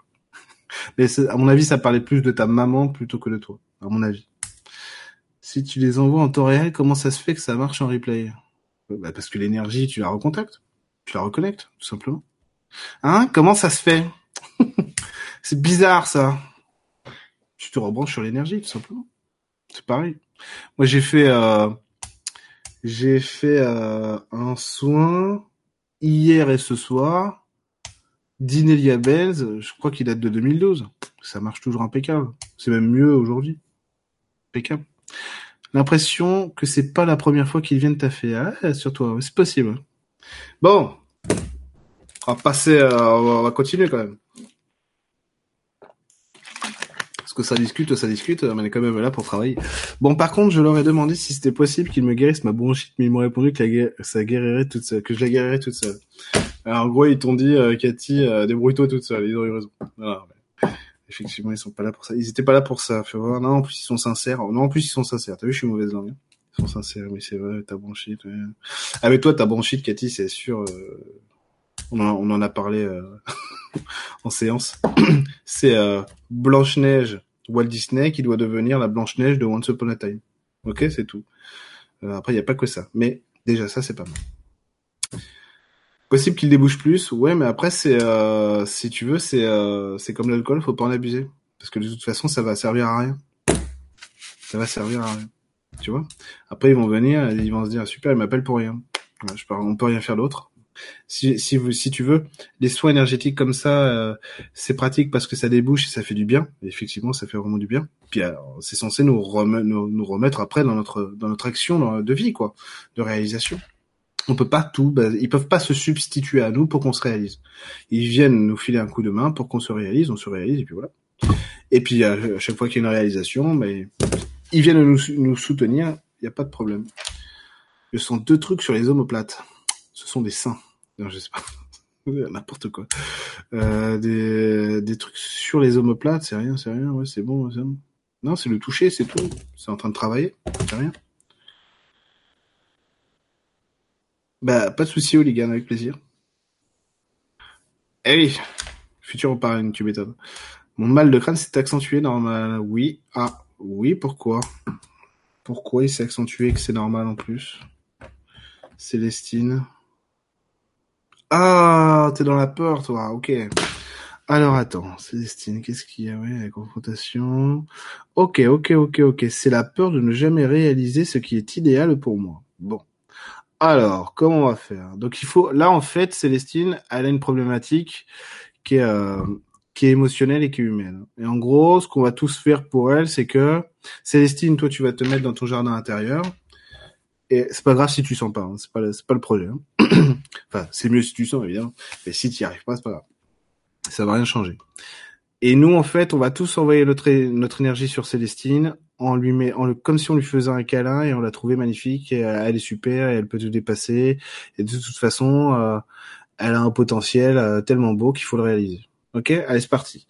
[SPEAKER 1] Mais à mon avis, ça parlait plus de ta maman plutôt que de toi, à mon avis. Si tu les envoies en temps réel, comment ça se fait que ça marche en replay? Bah Parce que l'énergie, tu la recontactes, tu la reconnectes, tout simplement. Hein? Comment ça se fait? <laughs> C'est bizarre ça. Tu te rebranches sur l'énergie, tout simplement. C'est pareil. Moi, j'ai fait, euh, j'ai fait euh, un soin hier et ce soir Dinelia Bells, je crois qu'il date de 2012. Ça marche toujours impeccable. C'est même mieux aujourd'hui. Impeccable. L'impression que c'est pas la première fois qu'ils viennent taffer. Ah, sur toi, c'est possible. Bon. On va passer, euh, on va continuer quand même. Parce que ça discute, ça discute, mais on est quand même là pour travailler. Bon, par contre, je leur ai demandé si c'était possible qu'ils me guérissent ma bronchite, mais ils m'ont répondu que ça guérirait toute seule, que je la guérirais toute seule. Alors, en gros, ils t'ont dit, euh, Cathy, euh, débrouille-toi toute seule. Ils ont eu raison. Voilà, Effectivement, ils sont pas là pour ça. Ils étaient pas là pour ça. voir. Non, en plus, ils sont sincères. Non, en plus, ils sont sincères. T'as vu, je suis mauvaise langue. Hein. Ils sont sincères, mais c'est vrai, ta bronchite. Ouais. Ah, mais toi, ta bronchite, Cathy, c'est sûr. Euh... On, en, on en a parlé. Euh... <laughs> en séance, <clears throat> c'est euh, Blanche-Neige Walt Disney qui doit devenir la Blanche-Neige de Once Upon a Time. Ok, c'est tout. Euh, après, il n'y a pas que ça. Mais déjà, ça, c'est pas mal. Possible qu'il débouche plus, ouais, mais après, c'est, euh, si tu veux, c'est, euh, c'est comme l'alcool, faut pas en abuser. Parce que de toute façon, ça va servir à rien. Ça va servir à rien. Tu vois? Après, ils vont venir, et ils vont se dire, super, il m'appelle pour rien. je on peut rien faire d'autre si, si, vous, si tu veux, les soins énergétiques comme ça, euh, c'est pratique parce que ça débouche et ça fait du bien. effectivement, ça fait vraiment du bien. Puis c'est censé nous, nous, remettre après dans notre dans notre action de vie, quoi, de réalisation. On peut pas tout, bah, ils peuvent pas se substituer à nous pour qu'on se réalise. Ils viennent nous filer un coup de main pour qu'on se réalise, on se réalise et puis voilà. Et puis à chaque fois qu'il y a une réalisation, mais ils viennent nous, soutenir, il n'y a pas de problème. Ce sont deux trucs sur les omoplates. Ce sont des saints. Non, je sais pas. <laughs> N'importe quoi. Euh, des, des trucs sur les omoplates, c'est rien, c'est rien, ouais, c'est bon, c'est bon. Non, c'est le toucher, c'est tout. C'est en train de travailler, c'est rien. Bah, pas de souci, Oligan, avec plaisir. Eh oui, futur parrain, tu m'étonnes. Mon mal de crâne s'est accentué normal. Oui. Ah, oui, pourquoi? Pourquoi il s'est accentué et que c'est normal en plus? Célestine. Ah, t'es dans la peur, toi. Ok. Alors attends, Célestine, qu'est-ce qu'il y a? Oui, la confrontation. Ok, ok, ok, ok. C'est la peur de ne jamais réaliser ce qui est idéal pour moi. Bon. Alors, comment on va faire? Donc il faut. Là, en fait, Célestine, elle a une problématique qui est euh, qui est émotionnelle et qui est humaine. Et en gros, ce qu'on va tous faire pour elle, c'est que Célestine, toi, tu vas te mettre dans ton jardin intérieur. Et c'est pas grave si tu sens pas, hein. c'est pas c'est pas le projet. Hein. <clears throat> enfin, c'est mieux si tu sens évidemment, mais si tu y arrives pas, c'est pas grave. Ça va rien changer. Et nous, en fait, on va tous envoyer notre notre énergie sur Célestine, en lui met, comme si on lui faisait un câlin et on l'a trouvée magnifique. Et elle est super, et elle peut tout dépasser. Et de toute façon, euh, elle a un potentiel euh, tellement beau qu'il faut le réaliser. Ok, allez, c'est parti.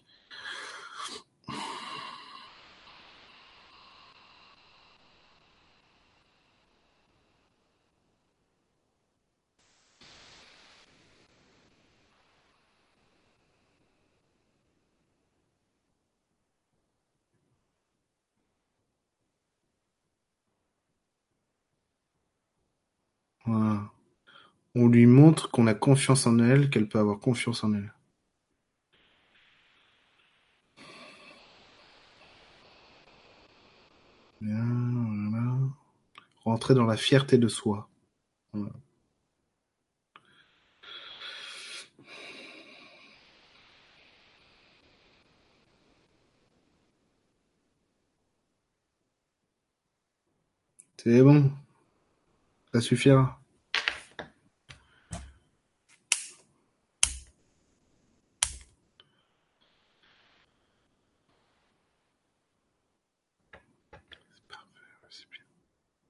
[SPEAKER 1] On lui montre qu'on a confiance en elle, qu'elle peut avoir confiance en elle. Rentrer dans la fierté de soi. C'est bon. Ça suffira.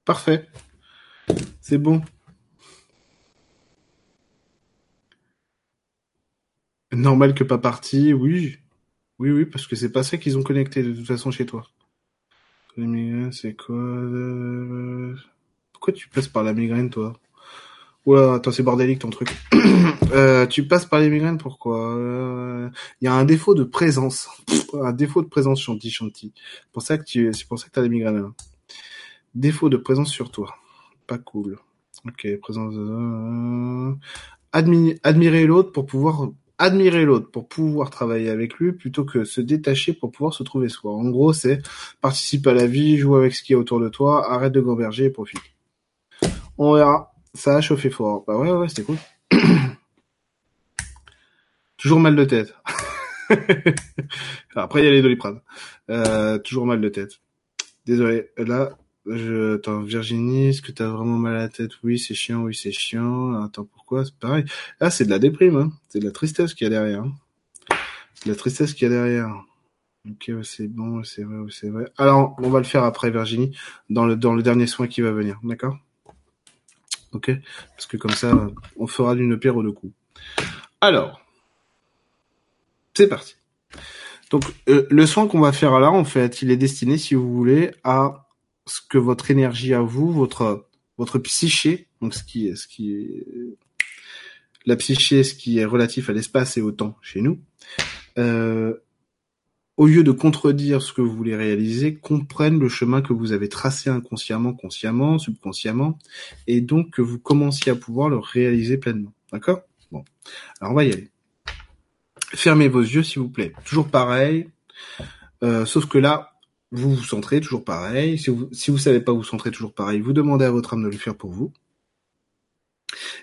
[SPEAKER 1] Parfait. C'est bon. Normal que pas parti, oui. Oui, oui, parce que c'est pas ça qu'ils ont connecté de toute façon chez toi. C'est quoi euh, Pourquoi tu passes par la migraine, toi? Oula, attends, c'est bordélique ton truc. <clears throat> euh, tu passes par les migraines, pourquoi? Il euh, y a un défaut de présence. un défaut de présence, chanty, chanty. C'est pour ça que tu, c'est pour ça que t'as les migraines. Là. Défaut de présence sur toi. Pas cool. Ok, présence. Euh, admirer l'autre pour pouvoir admirer l'autre pour pouvoir travailler avec lui plutôt que se détacher pour pouvoir se trouver soi. En gros, c'est participe à la vie, joue avec ce qui est autour de toi, arrête de gamberger et profite. On verra. Ça a chauffé fort. Bah ouais, ouais, c'était cool. <coughs> toujours mal de tête. <laughs> Après, il y a les doliprane. Euh, toujours mal de tête. Désolé. Là, je, attends, Virginie, est-ce que t'as vraiment mal à la tête? Oui, c'est chiant, oui, c'est chiant. Attends, pourquoi? C'est pareil. Là, c'est de la déprime, hein. C'est de la tristesse qu'il y a derrière. Hein. C'est de la tristesse qu'il y a derrière. Ok, c'est bon, c'est vrai, c'est vrai. Alors, on va le faire après, Virginie, dans le, dans le dernier soin qui va venir. D'accord? Ok? Parce que comme ça, on fera d'une pierre deux coups. Alors. C'est parti. Donc, euh, le soin qu'on va faire là, en fait, il est destiné, si vous voulez, à ce que votre énergie à vous, votre votre psyché, donc ce qui est ce qui la psyché, ce qui est relatif à l'espace et au temps chez nous, euh, au lieu de contredire ce que vous voulez réaliser, comprennent le chemin que vous avez tracé inconsciemment, consciemment, subconsciemment, et donc que vous commenciez à pouvoir le réaliser pleinement. D'accord? Bon, alors on va y aller. Fermez vos yeux, s'il vous plaît. Toujours pareil, euh, sauf que là, vous vous centrez toujours pareil. Si vous si savez pas vous centrer toujours pareil, vous demandez à votre âme de le faire pour vous.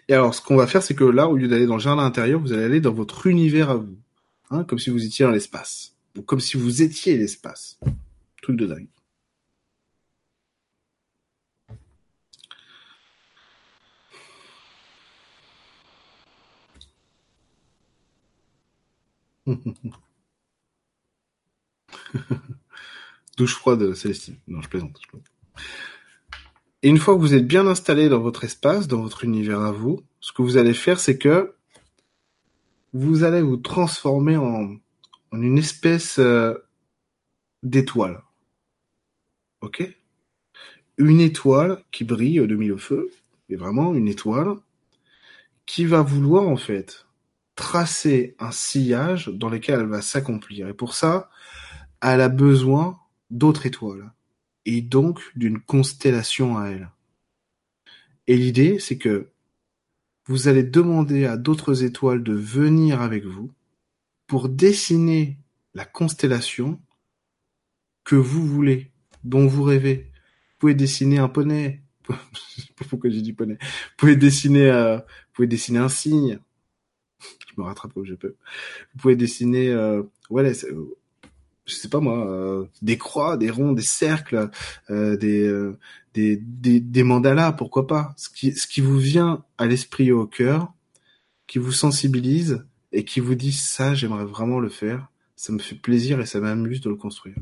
[SPEAKER 1] Et alors, ce qu'on va faire, c'est que là, au lieu d'aller dans le jardin intérieur, vous allez aller dans votre univers à vous, hein, comme si vous étiez dans l'espace, comme si vous étiez l'espace. Truc de dingue. <laughs> Douche froide, Célestine. Non, je plaisante, Et une fois que vous êtes bien installé dans votre espace, dans votre univers à vous, ce que vous allez faire, c'est que vous allez vous transformer en, en une espèce euh, d'étoile. Ok? Une étoile qui brille de mille feu, et vraiment une étoile qui va vouloir en fait tracer un sillage dans lequel elle va s'accomplir. Et pour ça, elle a besoin d'autres étoiles et donc d'une constellation à elle. Et l'idée, c'est que vous allez demander à d'autres étoiles de venir avec vous pour dessiner la constellation que vous voulez, dont vous rêvez. Vous pouvez dessiner un poney. <laughs> Pourquoi j'ai dit poney? Vous pouvez dessiner, euh, vous pouvez dessiner un signe. Je me rattrape comme je peux. Vous pouvez dessiner, euh, ouais, je sais pas moi, euh, des croix, des ronds, des cercles, euh, des, euh, des, des, des mandalas, pourquoi pas? Ce qui, ce qui vous vient à l'esprit et au cœur, qui vous sensibilise et qui vous dit ça, j'aimerais vraiment le faire, ça me fait plaisir et ça m'amuse de le construire.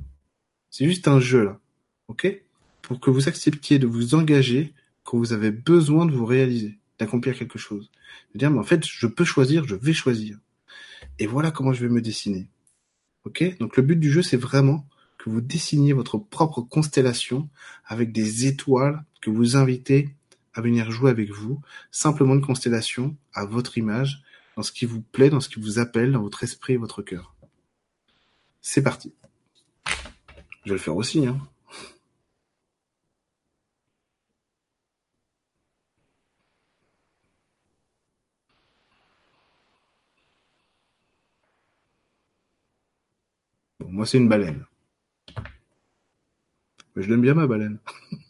[SPEAKER 1] C'est juste un jeu là, ok? Pour que vous acceptiez de vous engager quand vous avez besoin de vous réaliser, d'accomplir quelque chose. De dire, mais en fait, je peux choisir, je vais choisir. Et voilà comment je vais me dessiner. Ok? Donc le but du jeu, c'est vraiment que vous dessiniez votre propre constellation avec des étoiles que vous invitez à venir jouer avec vous. Simplement une constellation à votre image, dans ce qui vous plaît, dans ce qui vous appelle, dans votre esprit et votre cœur. C'est parti. Je vais le faire aussi. Hein. Moi, c'est une baleine. Mais je l'aime bien, ma baleine. <laughs>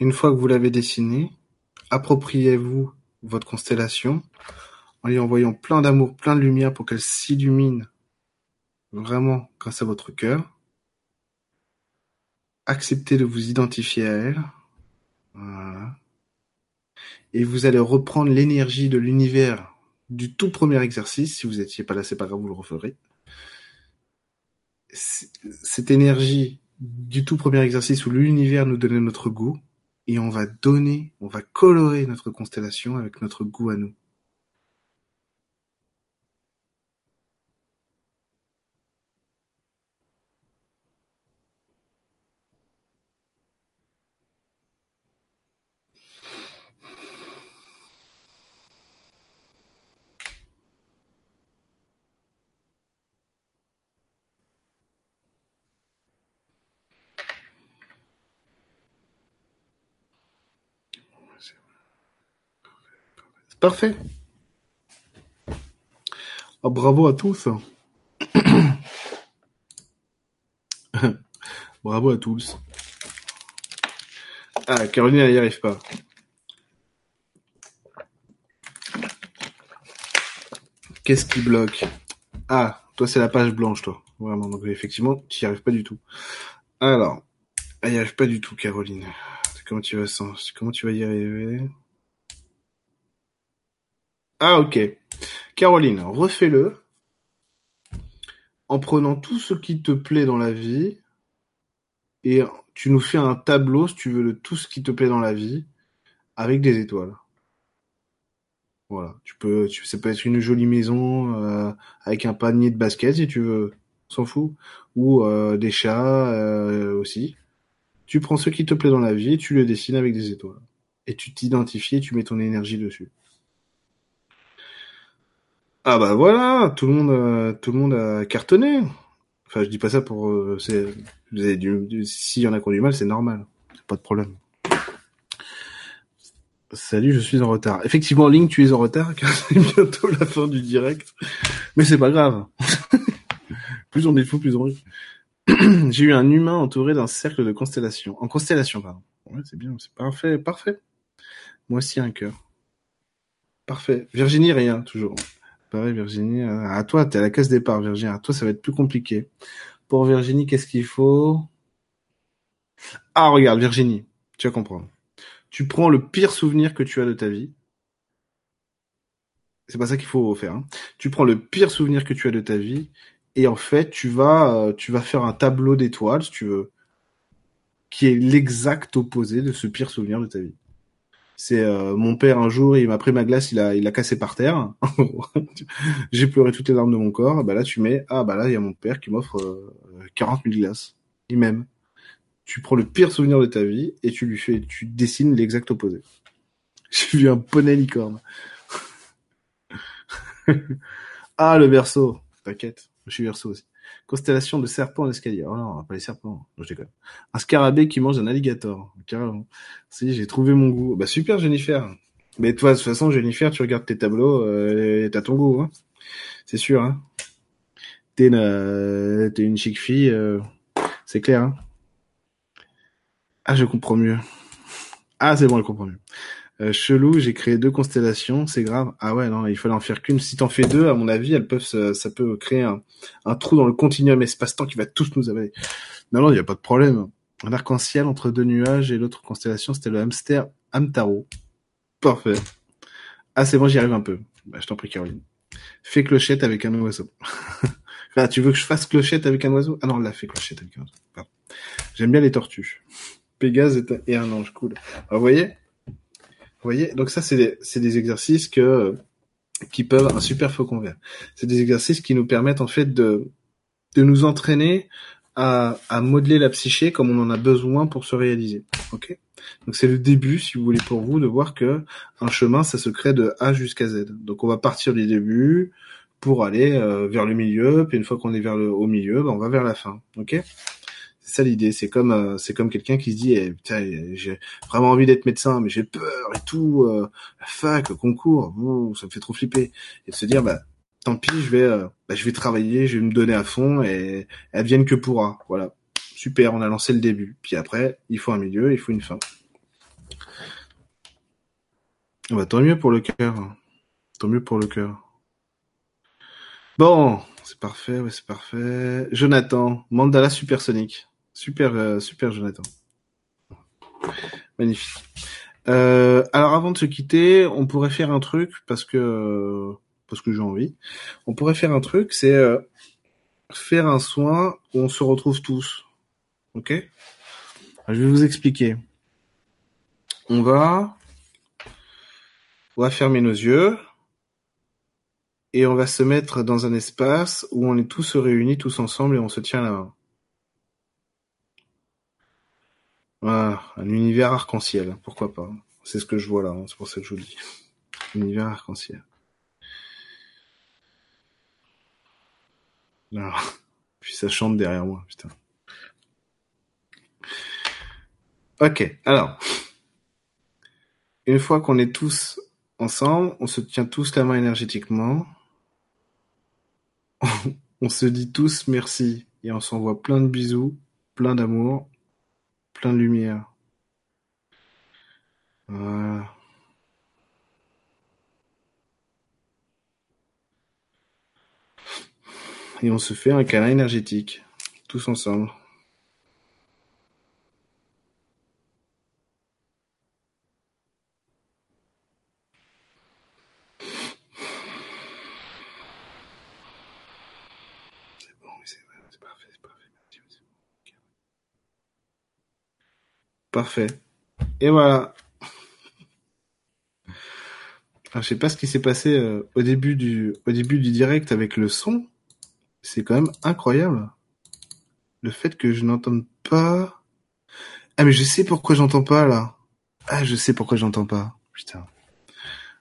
[SPEAKER 1] Une fois que vous l'avez dessiné, appropriez-vous votre constellation en lui envoyant plein d'amour, plein de lumière pour qu'elle s'illumine vraiment grâce à votre cœur. Acceptez de vous identifier à elle. Voilà. Et vous allez reprendre l'énergie de l'univers du tout premier exercice. Si vous n'étiez pas là, c'est pas grave, vous le referez. Cette énergie du tout premier exercice où l'univers nous donnait notre goût, et on va donner, on va colorer notre constellation avec notre goût à nous. Parfait. Oh, bravo à tous. <coughs> bravo à tous. Ah, Caroline, elle n'y arrive pas. Qu'est-ce qui bloque? Ah, toi, c'est la page blanche, toi. Vraiment, donc effectivement, tu n'y arrives pas du tout. Alors, elle n'y arrive pas du tout, Caroline. Comment tu vas, comment tu vas y arriver? Ah ok. Caroline, refais-le en prenant tout ce qui te plaît dans la vie et tu nous fais un tableau, si tu veux, de tout ce qui te plaît dans la vie avec des étoiles. Voilà, tu peux, tu, ça peut être une jolie maison euh, avec un panier de basket si tu veux, s'en fout, ou euh, des chats euh, aussi. Tu prends ce qui te plaît dans la vie, tu le dessines avec des étoiles, et tu t'identifies, et tu mets ton énergie dessus. Ah bah voilà, tout le monde, euh, tout le monde a cartonné. Enfin, je dis pas ça pour, euh, c'est, du, s'il y en a qui ont du mal, c'est normal, pas de problème. Salut, je suis en retard. Effectivement, Link, tu es en retard <laughs> car c'est bientôt la fin du direct, mais c'est pas grave. <laughs> plus on est fou, plus on rit. <clears throat> J'ai eu un humain entouré d'un cercle de constellations. En constellation, pardon. Ouais, c'est bien, c'est parfait, parfait. Moi aussi un cœur. Parfait. Virginie, rien, toujours. Pareil, Virginie. euh, À toi, t'es à la case départ, Virginie. À toi, ça va être plus compliqué. Pour Virginie, qu'est-ce qu'il faut? Ah, regarde, Virginie, tu vas comprendre. Tu prends le pire souvenir que tu as de ta vie. C'est pas ça qu'il faut faire. hein. Tu prends le pire souvenir que tu as de ta vie et en fait, tu vas, euh, tu vas faire un tableau d'étoiles, si tu veux, qui est l'exact opposé de ce pire souvenir de ta vie. C'est euh, mon père un jour, il m'a pris ma glace, il a, il cassé par terre. <laughs> J'ai pleuré toutes les larmes de mon corps. Bah là, tu mets, ah bah là, il y a mon père qui m'offre euh, 40 000 glaces. Il m'aime. Tu prends le pire souvenir de ta vie et tu lui fais, tu dessines l'exact opposé. <laughs> J'ai vu un poney licorne. <laughs> ah le verso, t'inquiète, je suis verso aussi. Constellation de serpents en escalier. Oh non, pas les serpents. Non, je déconne. Un scarabée qui mange un alligator. Carrément. Si, j'ai trouvé mon goût. Bah super Jennifer. Mais toi, de toute façon, Jennifer, tu regardes tes tableaux, euh, t'as ton goût, hein. C'est sûr, hein. T'es une, euh, une chic fille, euh, c'est clair, hein. Ah, je comprends mieux. Ah, c'est bon, je comprends mieux. Euh, chelou, j'ai créé deux constellations, c'est grave. Ah ouais, non, il fallait en faire qu'une. Si t'en fais deux, à mon avis, elles peuvent, se- ça peut créer un, trou dans le continuum espace-temps qui va tous nous avaler. Non, non, il n'y a pas de problème. Un arc-en-ciel entre deux nuages et l'autre constellation, c'était le hamster Amtaro. Parfait. Ah, c'est bon, j'y arrive un peu. Bah, je t'en prie, Caroline. Fais clochette avec un oiseau. <laughs> ah, tu veux que je fasse clochette avec un oiseau? Ah non, là, fais clochette avec un oiseau. J'aime bien les tortues. Pégase et un ange, cool. Alors, vous voyez? Vous voyez Donc ça, c'est des, exercices que qui peuvent un super faucon vert. C'est des exercices qui nous permettent en fait de de nous entraîner à, à modeler la psyché comme on en a besoin pour se réaliser. Ok? Donc c'est le début, si vous voulez, pour vous, de voir que un chemin, ça se crée de A jusqu'à Z. Donc on va partir du début pour aller euh, vers le milieu, puis une fois qu'on est vers le au milieu, ben, on va vers la fin. Ok? C'est ça l'idée. C'est comme euh, c'est comme quelqu'un qui se dit, eh, j'ai vraiment envie d'être médecin, mais j'ai peur et tout. euh, fac, concours, ça me fait trop flipper. Et de se dire, bah tant pis, je vais, euh, bah, je vais travailler, je vais me donner à fond et elle vienne que pourra. Voilà. Super, on a lancé le début. Puis après, il faut un milieu, il faut une fin. Bah, tant mieux pour le cœur. Tant mieux pour le cœur. Bon, c'est parfait, ouais, c'est parfait. Jonathan, mandala supersonique. Super, euh, super Jonathan. Magnifique. Euh, alors avant de se quitter, on pourrait faire un truc parce que parce que j'ai envie. On pourrait faire un truc, c'est euh, faire un soin où on se retrouve tous. Ok? Je vais vous expliquer. On va on va fermer nos yeux et on va se mettre dans un espace où on est tous réunis tous ensemble et on se tient la main. Voilà, un univers arc-en-ciel, pourquoi pas. C'est ce que je vois là, hein, c'est pour ça que je vous le dis. Univers arc-en-ciel. Alors, <laughs> puis ça chante derrière moi, putain. Ok, alors. Une fois qu'on est tous ensemble, on se tient tous la main énergétiquement. <laughs> on se dit tous merci et on s'envoie plein de bisous, plein d'amour, plein de lumière. Voilà. Et on se fait un câlin énergétique, tous ensemble. C'est bon, oui, c'est vrai, c'est parfait, c'est parfait. Merci, oui, c'est bon. Ok. Parfait. Et voilà. Je sais pas ce qui s'est passé euh, au début du au début du direct avec le son. C'est quand même incroyable. Le fait que je n'entende pas. Ah mais je sais pourquoi j'entends pas là. Ah je sais pourquoi j'entends pas. Putain.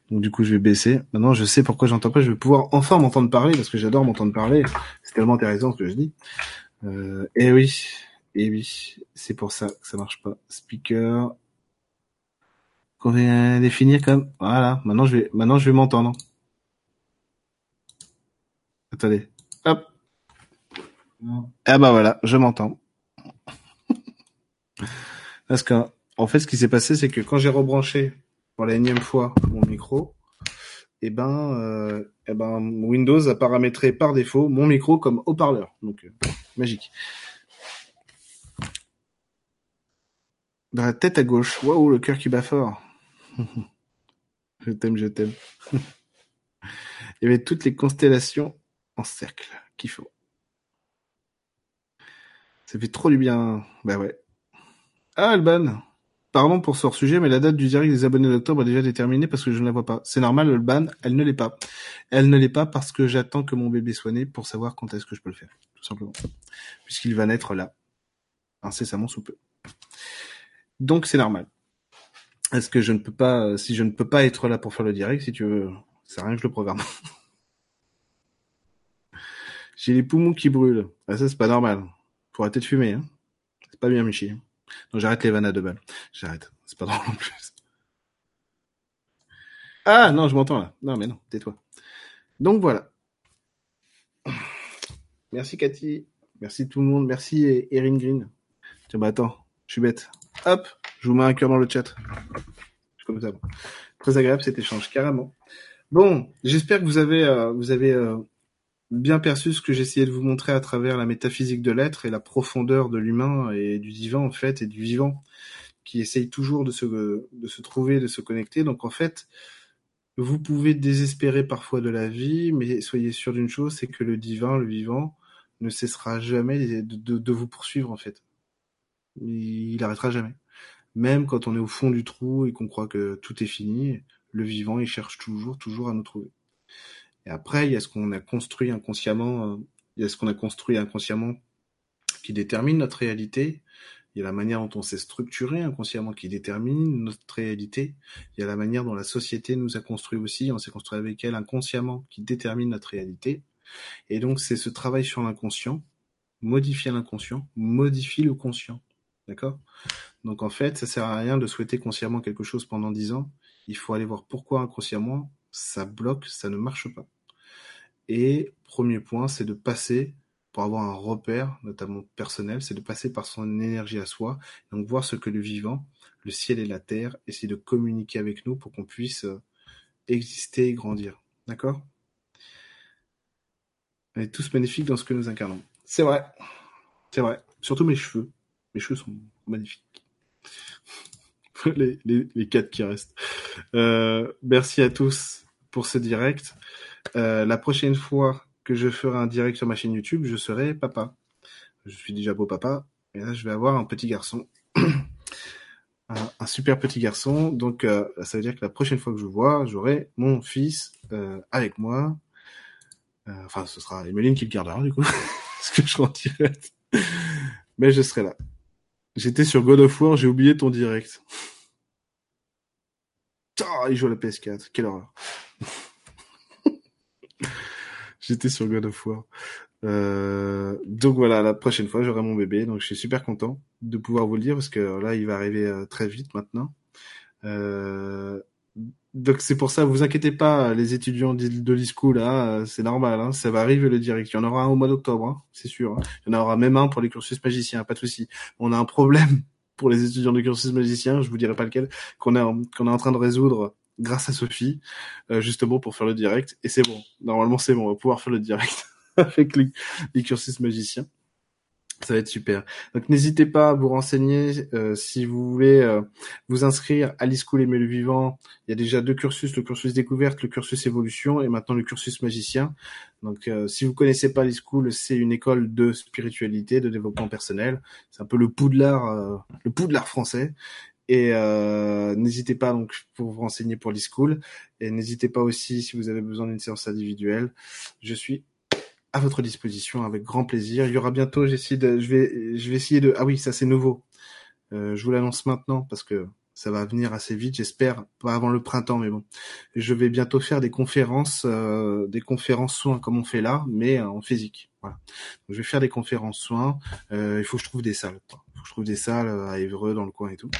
[SPEAKER 1] Donc du coup je vais baisser. Maintenant je sais pourquoi j'entends pas. Je vais pouvoir enfin m'entendre parler parce que j'adore m'entendre parler. C'est tellement intéressant ce que je dis. Euh, et oui, et oui, c'est pour ça que ça marche pas. Speaker. Qu'on vient définir comme voilà. Maintenant je vais maintenant je vais m'entendre. Attendez. Hop. Ah bah voilà, je m'entends. <laughs> Parce que en fait, ce qui s'est passé, c'est que quand j'ai rebranché pour la énième fois mon micro, eh ben, euh, eh ben, Windows a paramétré par défaut mon micro comme haut-parleur. Donc, euh, magique. Dans la tête à gauche. Waouh, le cœur qui bat fort. <laughs> je t'aime, je t'aime. <laughs> Il y avait toutes les constellations en cercle qu'il faut. Ça fait trop du bien. Bah ouais. Ah, Alban. Pardon pour ce hors-sujet, mais la date du direct des abonnés d'octobre est déjà déterminée parce que je ne la vois pas. C'est normal, Alban, elle ne l'est pas. Elle ne l'est pas parce que j'attends que mon bébé soit né pour savoir quand est-ce que je peux le faire. Tout simplement. Puisqu'il va naître là. Incessamment sous peu. Donc c'est normal. Est-ce que je ne peux pas, si je ne peux pas être là pour faire le direct, si tu veux, c'est rien que je le programme. <laughs> J'ai les poumons qui brûlent. Ah, ça, c'est pas normal. Faut arrêter de fumer, hein. C'est pas bien, Michi. Non, j'arrête les vannes à deux balles. J'arrête. C'est pas drôle en plus. Ah, non, je m'entends là. Non, mais non, tais-toi. Donc voilà. Merci Cathy. Merci tout le monde. Merci Erin Green. Tiens, bah attends, je suis bête. Hop, je vous mets un cœur dans le chat. Comme ça. Très agréable cet échange, carrément. Bon, j'espère que vous avez, euh, vous avez euh, bien perçu ce que j'essayais de vous montrer à travers la métaphysique de l'être et la profondeur de l'humain et du divin en fait et du vivant qui essaye toujours de se de se trouver, de se connecter. Donc en fait, vous pouvez désespérer parfois de la vie, mais soyez sûr d'une chose, c'est que le divin, le vivant, ne cessera jamais de, de, vous poursuivre en fait. Il, arrêtera jamais. Même quand on est au fond du trou et qu'on croit que tout est fini, le vivant, il cherche toujours, toujours à nous trouver. Et après, il y a ce qu'on a construit inconsciemment, euh, il y a ce qu'on a construit inconsciemment qui détermine notre réalité. Il y a la manière dont on s'est structuré inconsciemment qui détermine notre réalité. Il y a la manière dont la société nous a construit aussi, on s'est construit avec elle inconsciemment qui détermine notre réalité. Et donc c'est ce travail sur l'inconscient, modifier l'inconscient, modifier le conscient. D'accord? Donc en fait, ça sert à rien de souhaiter consciemment quelque chose pendant dix ans. Il faut aller voir pourquoi inconsciemment ça bloque, ça ne marche pas. Et premier point, c'est de passer, pour avoir un repère, notamment personnel, c'est de passer par son énergie à soi, donc voir ce que le vivant, le ciel et la terre, essaient de communiquer avec nous pour qu'on puisse euh, exister et grandir. D'accord? On est tous magnifiques dans ce que nous incarnons. C'est vrai. C'est vrai. Surtout mes cheveux. Mes cheveux sont magnifiques. <laughs> les, les, quatre qui restent. Euh, merci à tous pour ce direct. Euh, la prochaine fois que je ferai un direct sur ma chaîne YouTube, je serai papa. Je suis déjà beau papa, et là je vais avoir un petit garçon. <coughs> un, super petit garçon. Donc euh, ça veut dire que la prochaine fois que je vois, j'aurai mon fils euh, avec moi. enfin, ce sera Emeline qui le gardera du coup, <laughs> parce que je serai en direct. Mais je serai là. J'étais sur God of War, j'ai oublié ton direct. Ah, il joue à la PS4, quelle horreur. <laughs> J'étais sur God of War. Euh, donc voilà, la prochaine fois, j'aurai mon bébé. Donc je suis super content de pouvoir vous le dire parce que là, il va arriver euh, très vite maintenant. Euh, donc c'est pour ça, vous inquiétez pas, les étudiants de l'e-school, là, c'est normal, hein, ça va arriver le direct. Il y en aura un au mois d'octobre, hein, c'est sûr. Hein. Il y en aura même un pour les cursus magiciens, pas de souci. On a un problème <laughs> pour les étudiants de cursus magiciens, je vous dirai pas lequel, qu'on est en train de résoudre grâce à Sophie, euh, justement pour faire le direct. Et c'est bon. Normalement, c'est bon. On va pouvoir faire le direct <laughs> avec les, cursus magiciens. Ça va être super. Donc n'hésitez pas à vous renseigner euh, si vous voulez euh, vous inscrire à l'e-school Aimer le Vivant. Il y a déjà deux cursus, le cursus découverte, le cursus évolution et maintenant le cursus magicien. Donc si vous connaissez pas l'e-school, c'est une école de spiritualité, de développement personnel. C'est un peu le poudlard, le poudlard français. Et euh, n'hésitez pas donc pour vous renseigner pour l'e-school. Et n'hésitez pas aussi si vous avez besoin d'une séance individuelle. Je suis à votre disposition avec grand plaisir. Il y aura bientôt, j'essaie de, je vais, je vais essayer de. Ah oui, ça c'est nouveau. Euh, je vous l'annonce maintenant parce que ça va venir assez vite, j'espère, pas avant le printemps, mais bon. Je vais bientôt faire des conférences, euh, des conférences soins comme on fait là, mais en physique. Voilà. Je vais faire des conférences soins. Euh, il faut que je trouve des salles. Je trouve des salles à Évreux, dans le coin et tout,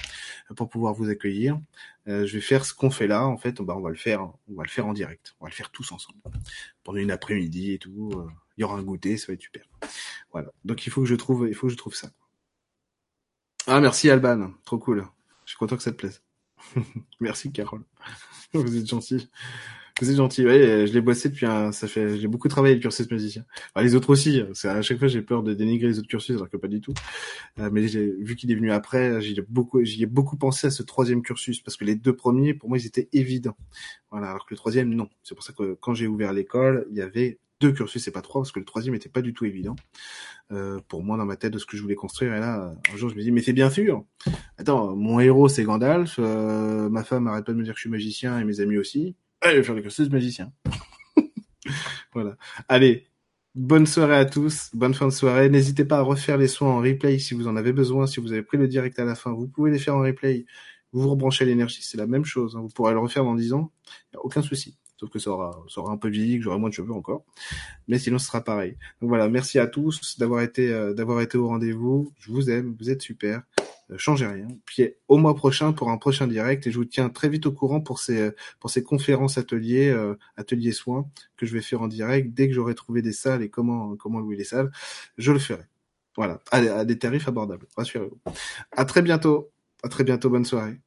[SPEAKER 1] pour pouvoir vous accueillir. je vais faire ce qu'on fait là. En fait, bah, on va le faire, on va le faire en direct. On va le faire tous ensemble pendant une après-midi et tout. Il y aura un goûter, ça va être super. Voilà. Donc il faut que je trouve, il faut que je trouve ça. Ah merci Alban, trop cool. Je suis content que ça te plaise. <laughs> Merci Carole. <laughs> Vous êtes gentil. Êtes gentil. Ouais, je l'ai bossé depuis un, ça fait, j'ai beaucoup travaillé le cursus musicien. Enfin, les autres aussi. C'est à chaque fois j'ai peur de dénigrer les autres cursus alors que pas du tout. Euh, mais vu qu'il est venu après, j'y ai beaucoup, j'y ai beaucoup pensé à ce troisième cursus parce que les deux premiers, pour moi, ils étaient évidents. Voilà, alors que le troisième, non. C'est pour ça que quand j'ai ouvert l'école, il y avait deux cursus et pas trois parce que le troisième était pas du tout évident euh, pour moi dans ma tête de ce que je voulais construire et là un jour je me dis mais c'est bien sûr attends mon héros c'est Gandalf euh, ma femme arrête pas de me dire que je suis magicien et mes amis aussi allez faire le cursus magicien <laughs> voilà allez Bonne soirée à tous, bonne fin de soirée. N'hésitez pas à refaire les soins en replay si vous en avez besoin. Si vous avez pris le direct à la fin, vous pouvez les faire en replay. Vous vous rebranchez l'énergie, c'est la même chose. Hein. Vous pourrez le refaire dans 10 ans, aucun souci. Sauf que ça aura, ça un peu vieilli, que j'aurai moins de cheveux encore. Mais sinon, ce sera pareil. Donc voilà, merci à tous d'avoir été, euh, d'avoir été au rendez-vous. Je vous aime, vous êtes super. Euh, changez rien. Puis au mois prochain pour un prochain direct et je vous tiens très vite au courant pour ces pour ces conférences ateliers euh, ateliers soins que je vais faire en direct dès que j'aurai trouvé des salles et comment comment louer les salles, je le ferai. Voilà, à, à des tarifs abordables, rassurez-vous. À très bientôt. À très bientôt, bonne soirée.